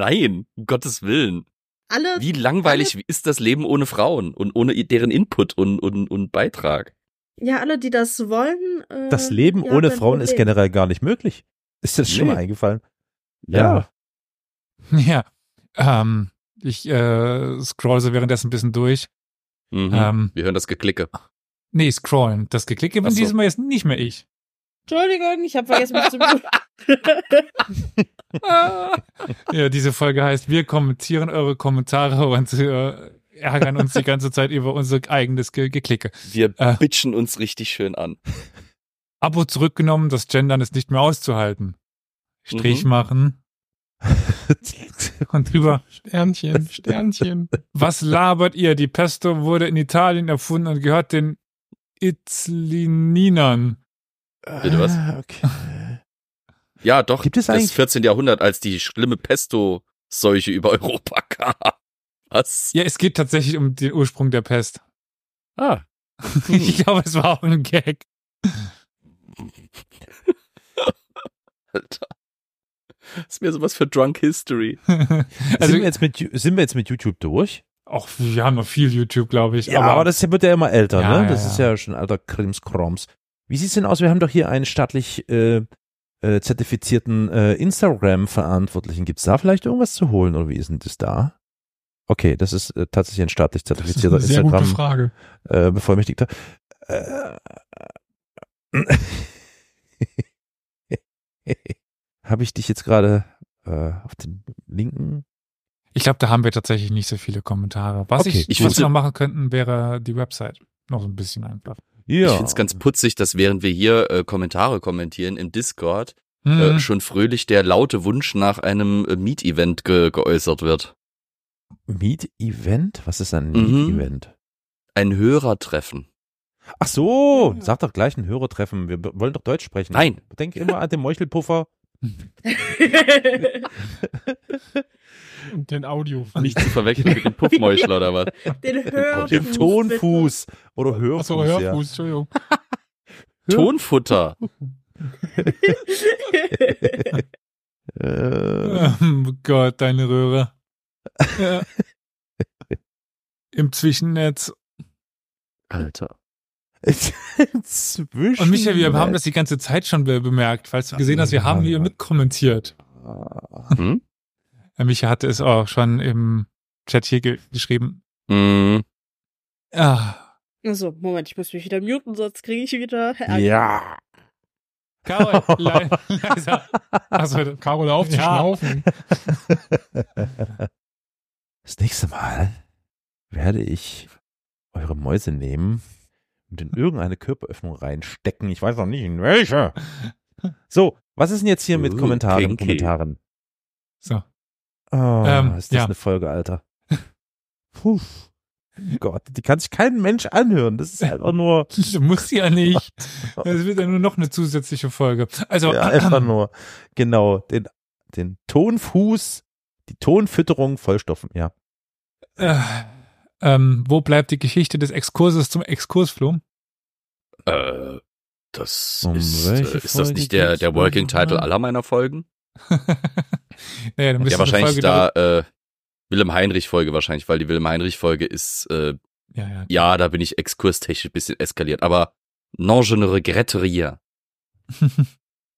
Nein, um Gottes Willen. Alle, Wie langweilig ist das Leben ohne Frauen und ohne deren Input und, und, und Beitrag? ja, alle, die das wollen. Äh, Das Leben ja, ohne Frauen ist generell gar nicht möglich. Ist das schon Nee. mal eingefallen? Ja. Ja. Ähm, ich äh, scroll so währenddessen ein bisschen durch. Mhm. Ähm, Wir hören das Geklicke. nee, scrollen. Das Geklicke bin so. dieses Mal jetzt nicht mehr ich. Entschuldigung, ich habe vergessen, mich zu. Ja, diese Folge heißt, wir kommentieren eure Kommentare und äh, ärgern uns die ganze Zeit über unser eigenes Ge Geklicke. Wir Äh. bitchen uns richtig schön an. Abo zurückgenommen, das Gendern ist nicht mehr auszuhalten. Strich Mhm. machen und drüber. Sternchen, Sternchen. Was labert ihr? Die Pesto wurde in Italien erfunden und gehört den Itzlininern. Bitte was? Ah, Okay. Ja, doch. Gibt es das eigentlich- 14. Jahrhundert, als die schlimme Pesto-Seuche über Europa kam. Was? Ja, es geht tatsächlich um den Ursprung der Pest. Ah. Ich glaube, es war auch ein Gag. Alter. Das ist mir sowas für Drunk History. sind, also, wir jetzt mit, sind wir jetzt mit YouTube durch? auch wir haben noch viel YouTube, glaube ich. Ja, aber, das wird ja immer älter, Ja, ne? ja, Das ja. ist ja schon alter Krimskroms. Wie sieht's denn aus? Wir haben doch hier einen staatlich äh, äh, zertifizierten äh, Instagram-Verantwortlichen. Gibt's da vielleicht irgendwas zu holen oder wie ist denn das da? Okay, das ist äh, tatsächlich ein staatlich Das ist zertifizierter eine sehr gute Instagram Frage. äh, Bevollmächtigter. Äh, Habe ich dich jetzt gerade äh, auf den linken? Ich glaube, da haben wir tatsächlich nicht so viele Kommentare. Was Okay, ich, was wir noch machen könnten, wäre die Website. Noch so ein bisschen einfach. Ja. Ich find's ganz putzig, dass während wir hier äh, Kommentare kommentieren im Discord, äh, Hm. schon fröhlich der laute Wunsch nach einem äh, Meet-Event ge geäußert wird. Meet-Event? Was ist ein Mhm. Meet-Event? Ein Hörertreffen. Ach so, sag doch gleich ein Hörertreffen. Wir wollen doch Deutsch sprechen. Nein. Denk immer an den Meuchelpuffer. Und den Audio. Nicht zu verwechseln mit dem Puffmäuschler oder was. Den Hörfuß. Den Tonfuß. Oder Hörfuß. Achso, Hörfuß, Entschuldigung. Tonfutter. Oh Gott, deine Röhre. Ja. Im Zwischennetz. Alter. Zwischen. Und Michael, wir haben das die ganze Zeit schon be- bemerkt, falls du gesehen hast, wir haben hier mitkommentiert. Hm? Herr Michael hatte es auch schon im Chat hier ge geschrieben. Mm, Ah, Also, Moment, ich muss mich wieder muten, sonst kriege ich wieder Ärger. Ja. Karol, le leiser. Achso, Carol, auf zu Ja. schnaufen. Das nächste Mal werde ich eure Mäuse nehmen und in irgendeine Körperöffnung reinstecken. Ich weiß noch nicht in welche. So, was ist denn jetzt hier mit Uh, Kommentaren und. Kommentaren? so. Oh, Ähm, ist das ja. eine Folge, Alter. Puh. Gott, die kann sich kein Mensch anhören. Das ist einfach nur, Du musst ja nicht. Das wird ja nur noch eine zusätzliche Folge. Also, ja, einfach nur, genau, den, den Tonfuß, die Tonfütterung Vollstoffen, ja. äh, ähm, wo bleibt die Geschichte des Exkurses zum Exkursflum? äh, das Um ist, äh, ist das nicht der, der Working? Title aller meiner Folgen? naja, dann müsste Ja, wahrscheinlich Folge da, äh, Willem Heinrich Folge wahrscheinlich, weil die Willem Heinrich Folge ist, äh, Ja, ja. ja, da bin ich exkurstechnisch ein bisschen eskaliert, aber non, je ne regrette rien.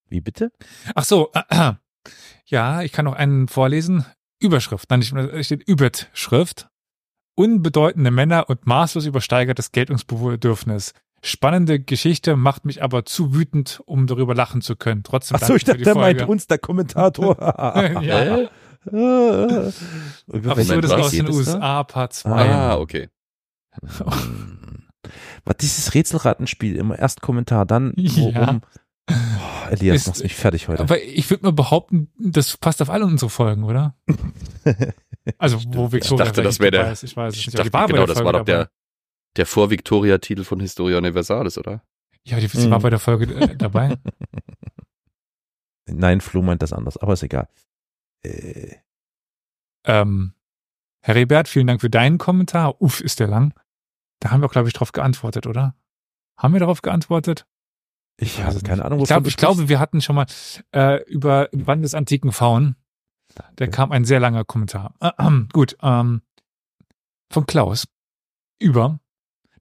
Wie bitte? Ach so, äh, ja, ich kann noch einen vorlesen. Überschrift, nein, nicht, es steht Überschrift. Unbedeutende Männer und maßlos übersteigertes Geltungsbedürfnis. Spannende Geschichte macht mich aber zu wütend, um darüber lachen zu können. Trotzdem Ach so, ich dachte, der meint uns, der Kommentator. ja? Aber absurdes was? aus den da? USA, Part 2. Ah. Ah, okay. Was dieses Rätselratenspiel, immer erst Kommentar, dann Ja. Elias, Ist- machst mich fertig heute. Aber ich würde mal behaupten, das passt auf alle unsere Folgen, oder? Also, wo Victoria dachte, das vielleicht wär der- ist, ich weiß es Ich nicht. die dachte, war bei genau, der das war doch der, dabei. der Vor-Victoria-Titel von Historia Universalis, oder? Ja, die, sie war Mhm. bei der Folge äh, dabei. Nein, Flo meint das anders, aber ist egal. Äh, Ähm, Heribert, vielen Dank für deinen Kommentar. Uff, ist der lang. Da haben wir auch, glaube ich, drauf geantwortet, oder? Haben wir darauf geantwortet? Ich habe keine. Ahnung, Ich, wovon glaub, du ich glaube, wir hatten schon mal äh, über Wand des antiken Faun. Da kam ein sehr langer Kommentar. Äh, gut, ähm, von Klaus über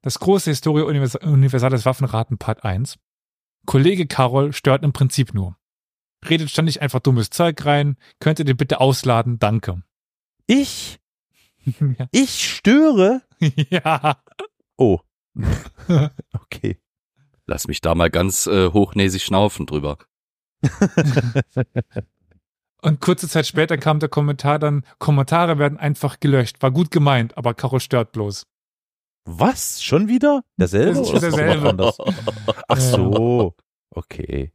das große Historie Univers Universales Waffenraten Part 1. Kollege Carol stört im Prinzip nur. Redet ständig einfach dummes Zeug rein. Könnt ihr den bitte ausladen? Danke. Ich, ja. ich störe. ja. Oh. okay. Lass mich da mal ganz äh, hochnäsig schnaufen drüber. Und kurze Zeit später kam der Kommentar dann, Kommentare werden einfach gelöscht. War gut gemeint, aber Carol stört bloß. Was? Schon wieder? Derselbe? Das ist schon derselbe. Ach so. Okay.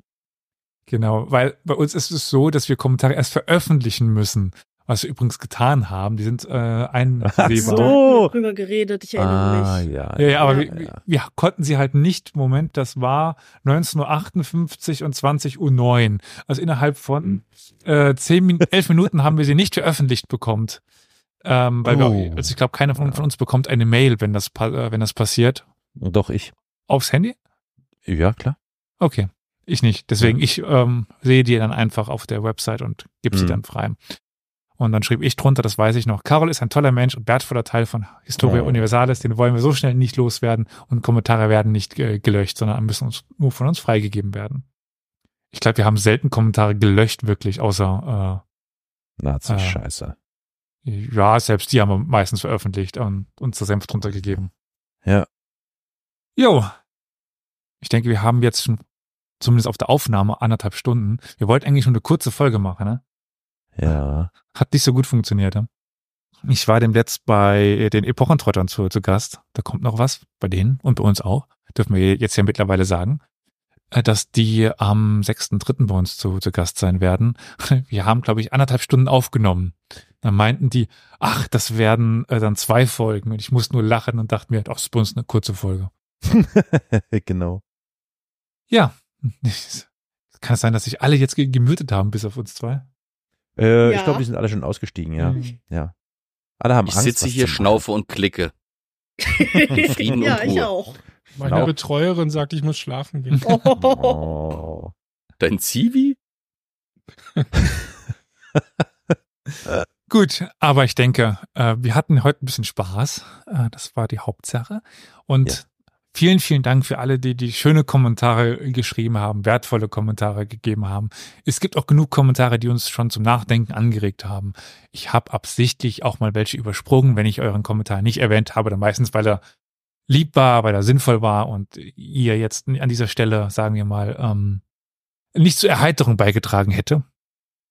Genau, weil bei uns ist es so, dass wir Kommentare erst veröffentlichen müssen, was wir übrigens getan haben. Die sind äh, einsehbar. so. Da hatten wir drüber geredet, ich erinnere Ah, mich. ja. Ja, ja, aber Ja. wir, wir- wir konnten sie halt nicht, Moment, das war 19.58 Uhr und 20.09 Uhr. Also innerhalb von äh, 10 Min 11 Minuten haben wir sie nicht veröffentlicht bekommt. Ähm, weil Oh. wir, also ich glaube, keiner von, von uns bekommt eine Mail, wenn das, äh, wenn das passiert. Doch, ich. Aufs Handy? Ja, klar. Okay. Ich nicht. Deswegen, ich ähm, sehe die dann einfach auf der Website und gebe sie Mhm. dann frei. Und dann schrieb ich drunter, das weiß ich noch. Carol ist ein toller Mensch und wertvoller Teil von Historia Oh. Universalis. Den wollen wir so schnell nicht loswerden und Kommentare werden nicht äh, gelöscht, sondern müssen uns nur von uns freigegeben werden. Ich glaube, wir haben selten Kommentare gelöscht, wirklich, außer Nazi-Scheiße. äh, ja, selbst die haben wir meistens veröffentlicht und uns der Senf drunter gegeben. Ja. Jo. Ich denke, wir haben jetzt schon zumindest auf der Aufnahme anderthalb Stunden. Wir wollten eigentlich nur eine kurze Folge machen, ne? Ja. Hat nicht so gut funktioniert. Ne? Ich war demnächst bei den Epochentrottern zu, zu Gast. Da kommt noch was bei denen und bei uns auch. Dürfen wir jetzt ja mittlerweile sagen, äh, dass die am 6.3. bei uns zu, zu Gast sein werden. Wir haben, glaube ich, anderthalb Stunden aufgenommen. Dann meinten die, ach, das werden äh, dann zwei Folgen. Und ich musste nur lachen und dachte mir, ach, das ist bei uns eine kurze Folge. genau. Ja. Kann es sein, dass sich alle jetzt ge- gemütet haben, bis auf uns zwei? Äh, Ja. Ich glaube, die sind alle schon ausgestiegen, ja. Mhm. Ja. Alle haben Ich Angst. sitze was hier, schnaufe und klicke. Frieden ja, und ich Ruhe. auch. Meine Genau. Betreuerin sagt, ich muss schlafen gehen. Oh. Dein Zivi? Gut, aber ich denke, äh, wir hatten heute ein bisschen Spaß. Äh, das war die Hauptsache. Und Ja. Vielen, vielen Dank für alle, die die schöne Kommentare geschrieben haben, wertvolle Kommentare gegeben haben. Es gibt auch genug Kommentare, die uns schon zum Nachdenken angeregt haben. Ich habe absichtlich auch mal welche übersprungen, wenn ich euren Kommentar nicht erwähnt habe, dann meistens, weil er lieb war, weil er sinnvoll war und ihr jetzt an dieser Stelle, sagen wir mal, ähm, nicht zur Erheiterung beigetragen hätte.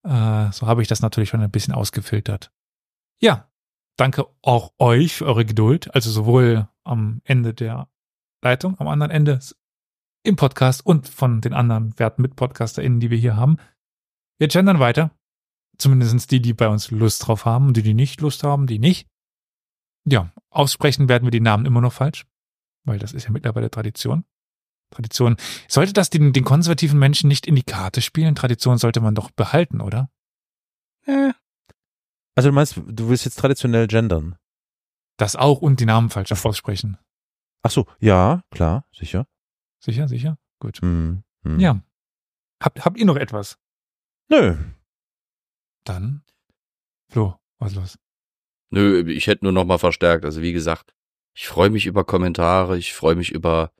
Äh, so habe ich das natürlich schon ein bisschen ausgefiltert. Ja, danke auch euch für eure Geduld, also sowohl am Ende der Leitung, am anderen Ende im Podcast und von den anderen werten MitpodcasterInnen, die wir hier haben. Wir gendern weiter. Zumindest die, die bei uns Lust drauf haben und die, die nicht Lust haben, die nicht. Ja, aussprechen werden wir die Namen immer noch falsch, weil das ist ja mittlerweile Tradition. Tradition. Sollte das den, den konservativen Menschen nicht in die Karte spielen? Tradition sollte man doch behalten, oder? Also du meinst, du willst jetzt traditionell gendern? Das auch und die Namen falsch aussprechen. Ach so, ja, klar, sicher. Sicher, sicher? Gut. Hm, hm. Ja. Habt, habt ihr noch etwas? Nö. Dann, Flo, was los? Nö, ich hätte nur noch mal verstärkt. Also wie gesagt, ich freue mich über Kommentare, ich freue mich über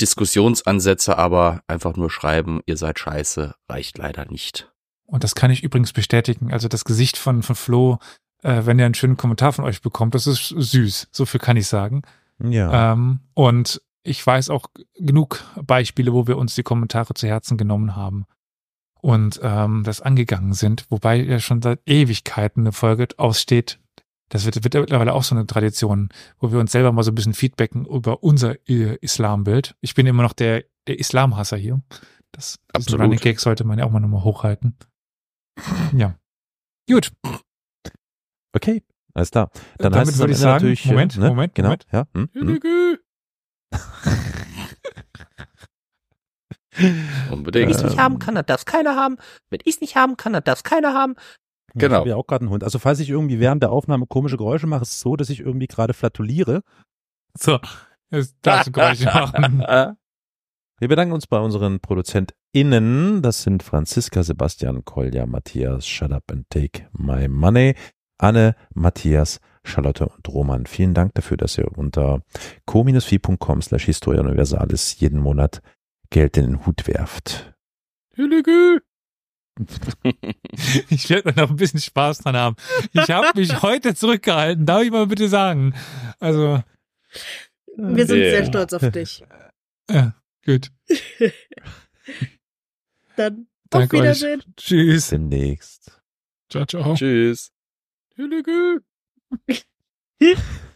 Diskussionsansätze, aber einfach nur schreiben, ihr seid scheiße, reicht leider nicht. Und das kann ich übrigens bestätigen. Also das Gesicht von, von Flo, äh, wenn er einen schönen Kommentar von euch bekommt, das ist süß. So viel kann ich sagen. Ja. Ähm, und ich weiß auch genug Beispiele, wo wir uns die Kommentare zu Herzen genommen haben und ähm, das angegangen sind, wobei ja schon seit Ewigkeiten eine Folge aussteht. Das wird, wird mittlerweile auch so eine Tradition, wo wir uns selber mal so ein bisschen feedbacken über unser äh, Islambild. Ich bin immer noch der, der Islamhasser hier. Das Absolut. Running Gag sollte man ja auch mal nochmal hochhalten. Ja. Gut. Okay, alles klar. Dann Damit heißt es würde ich sagen, natürlich, Moment, äh, ne? Moment, genau, Moment. Ja, hm, hm. Unbedingt. Ähm, haben kann, dann darf keiner haben. Wenn ich es nicht haben kann, dann darf keiner haben. Genau. Ich habe ja auch gerade einen Hund. Also falls ich irgendwie während der Aufnahme komische Geräusche mache, ist es so, dass ich irgendwie gerade flatuliere. So. Jetzt darfst du Geräusche machen. Wir bedanken uns bei unseren ProduzentInnen. Das sind Franziska, Sebastian, Kolja, Matthias, Shut Up and Take My Money, Anne, Matthias, Charlotte und Roman. Vielen Dank dafür, dass ihr unter co-fi.com slash Historia Universalis jeden Monat Geld in den Hut werft. Ich werde noch ein bisschen Spaß dran haben. Ich habe mich heute zurückgehalten, darf ich mal bitte sagen. Also, Wir sind Yeah. sehr stolz auf dich. ja, gut. Dann auf Danke euch. Wiedersehen. Tschüss. Demnächst. Ciao, ciao. Tschüss. Hillige!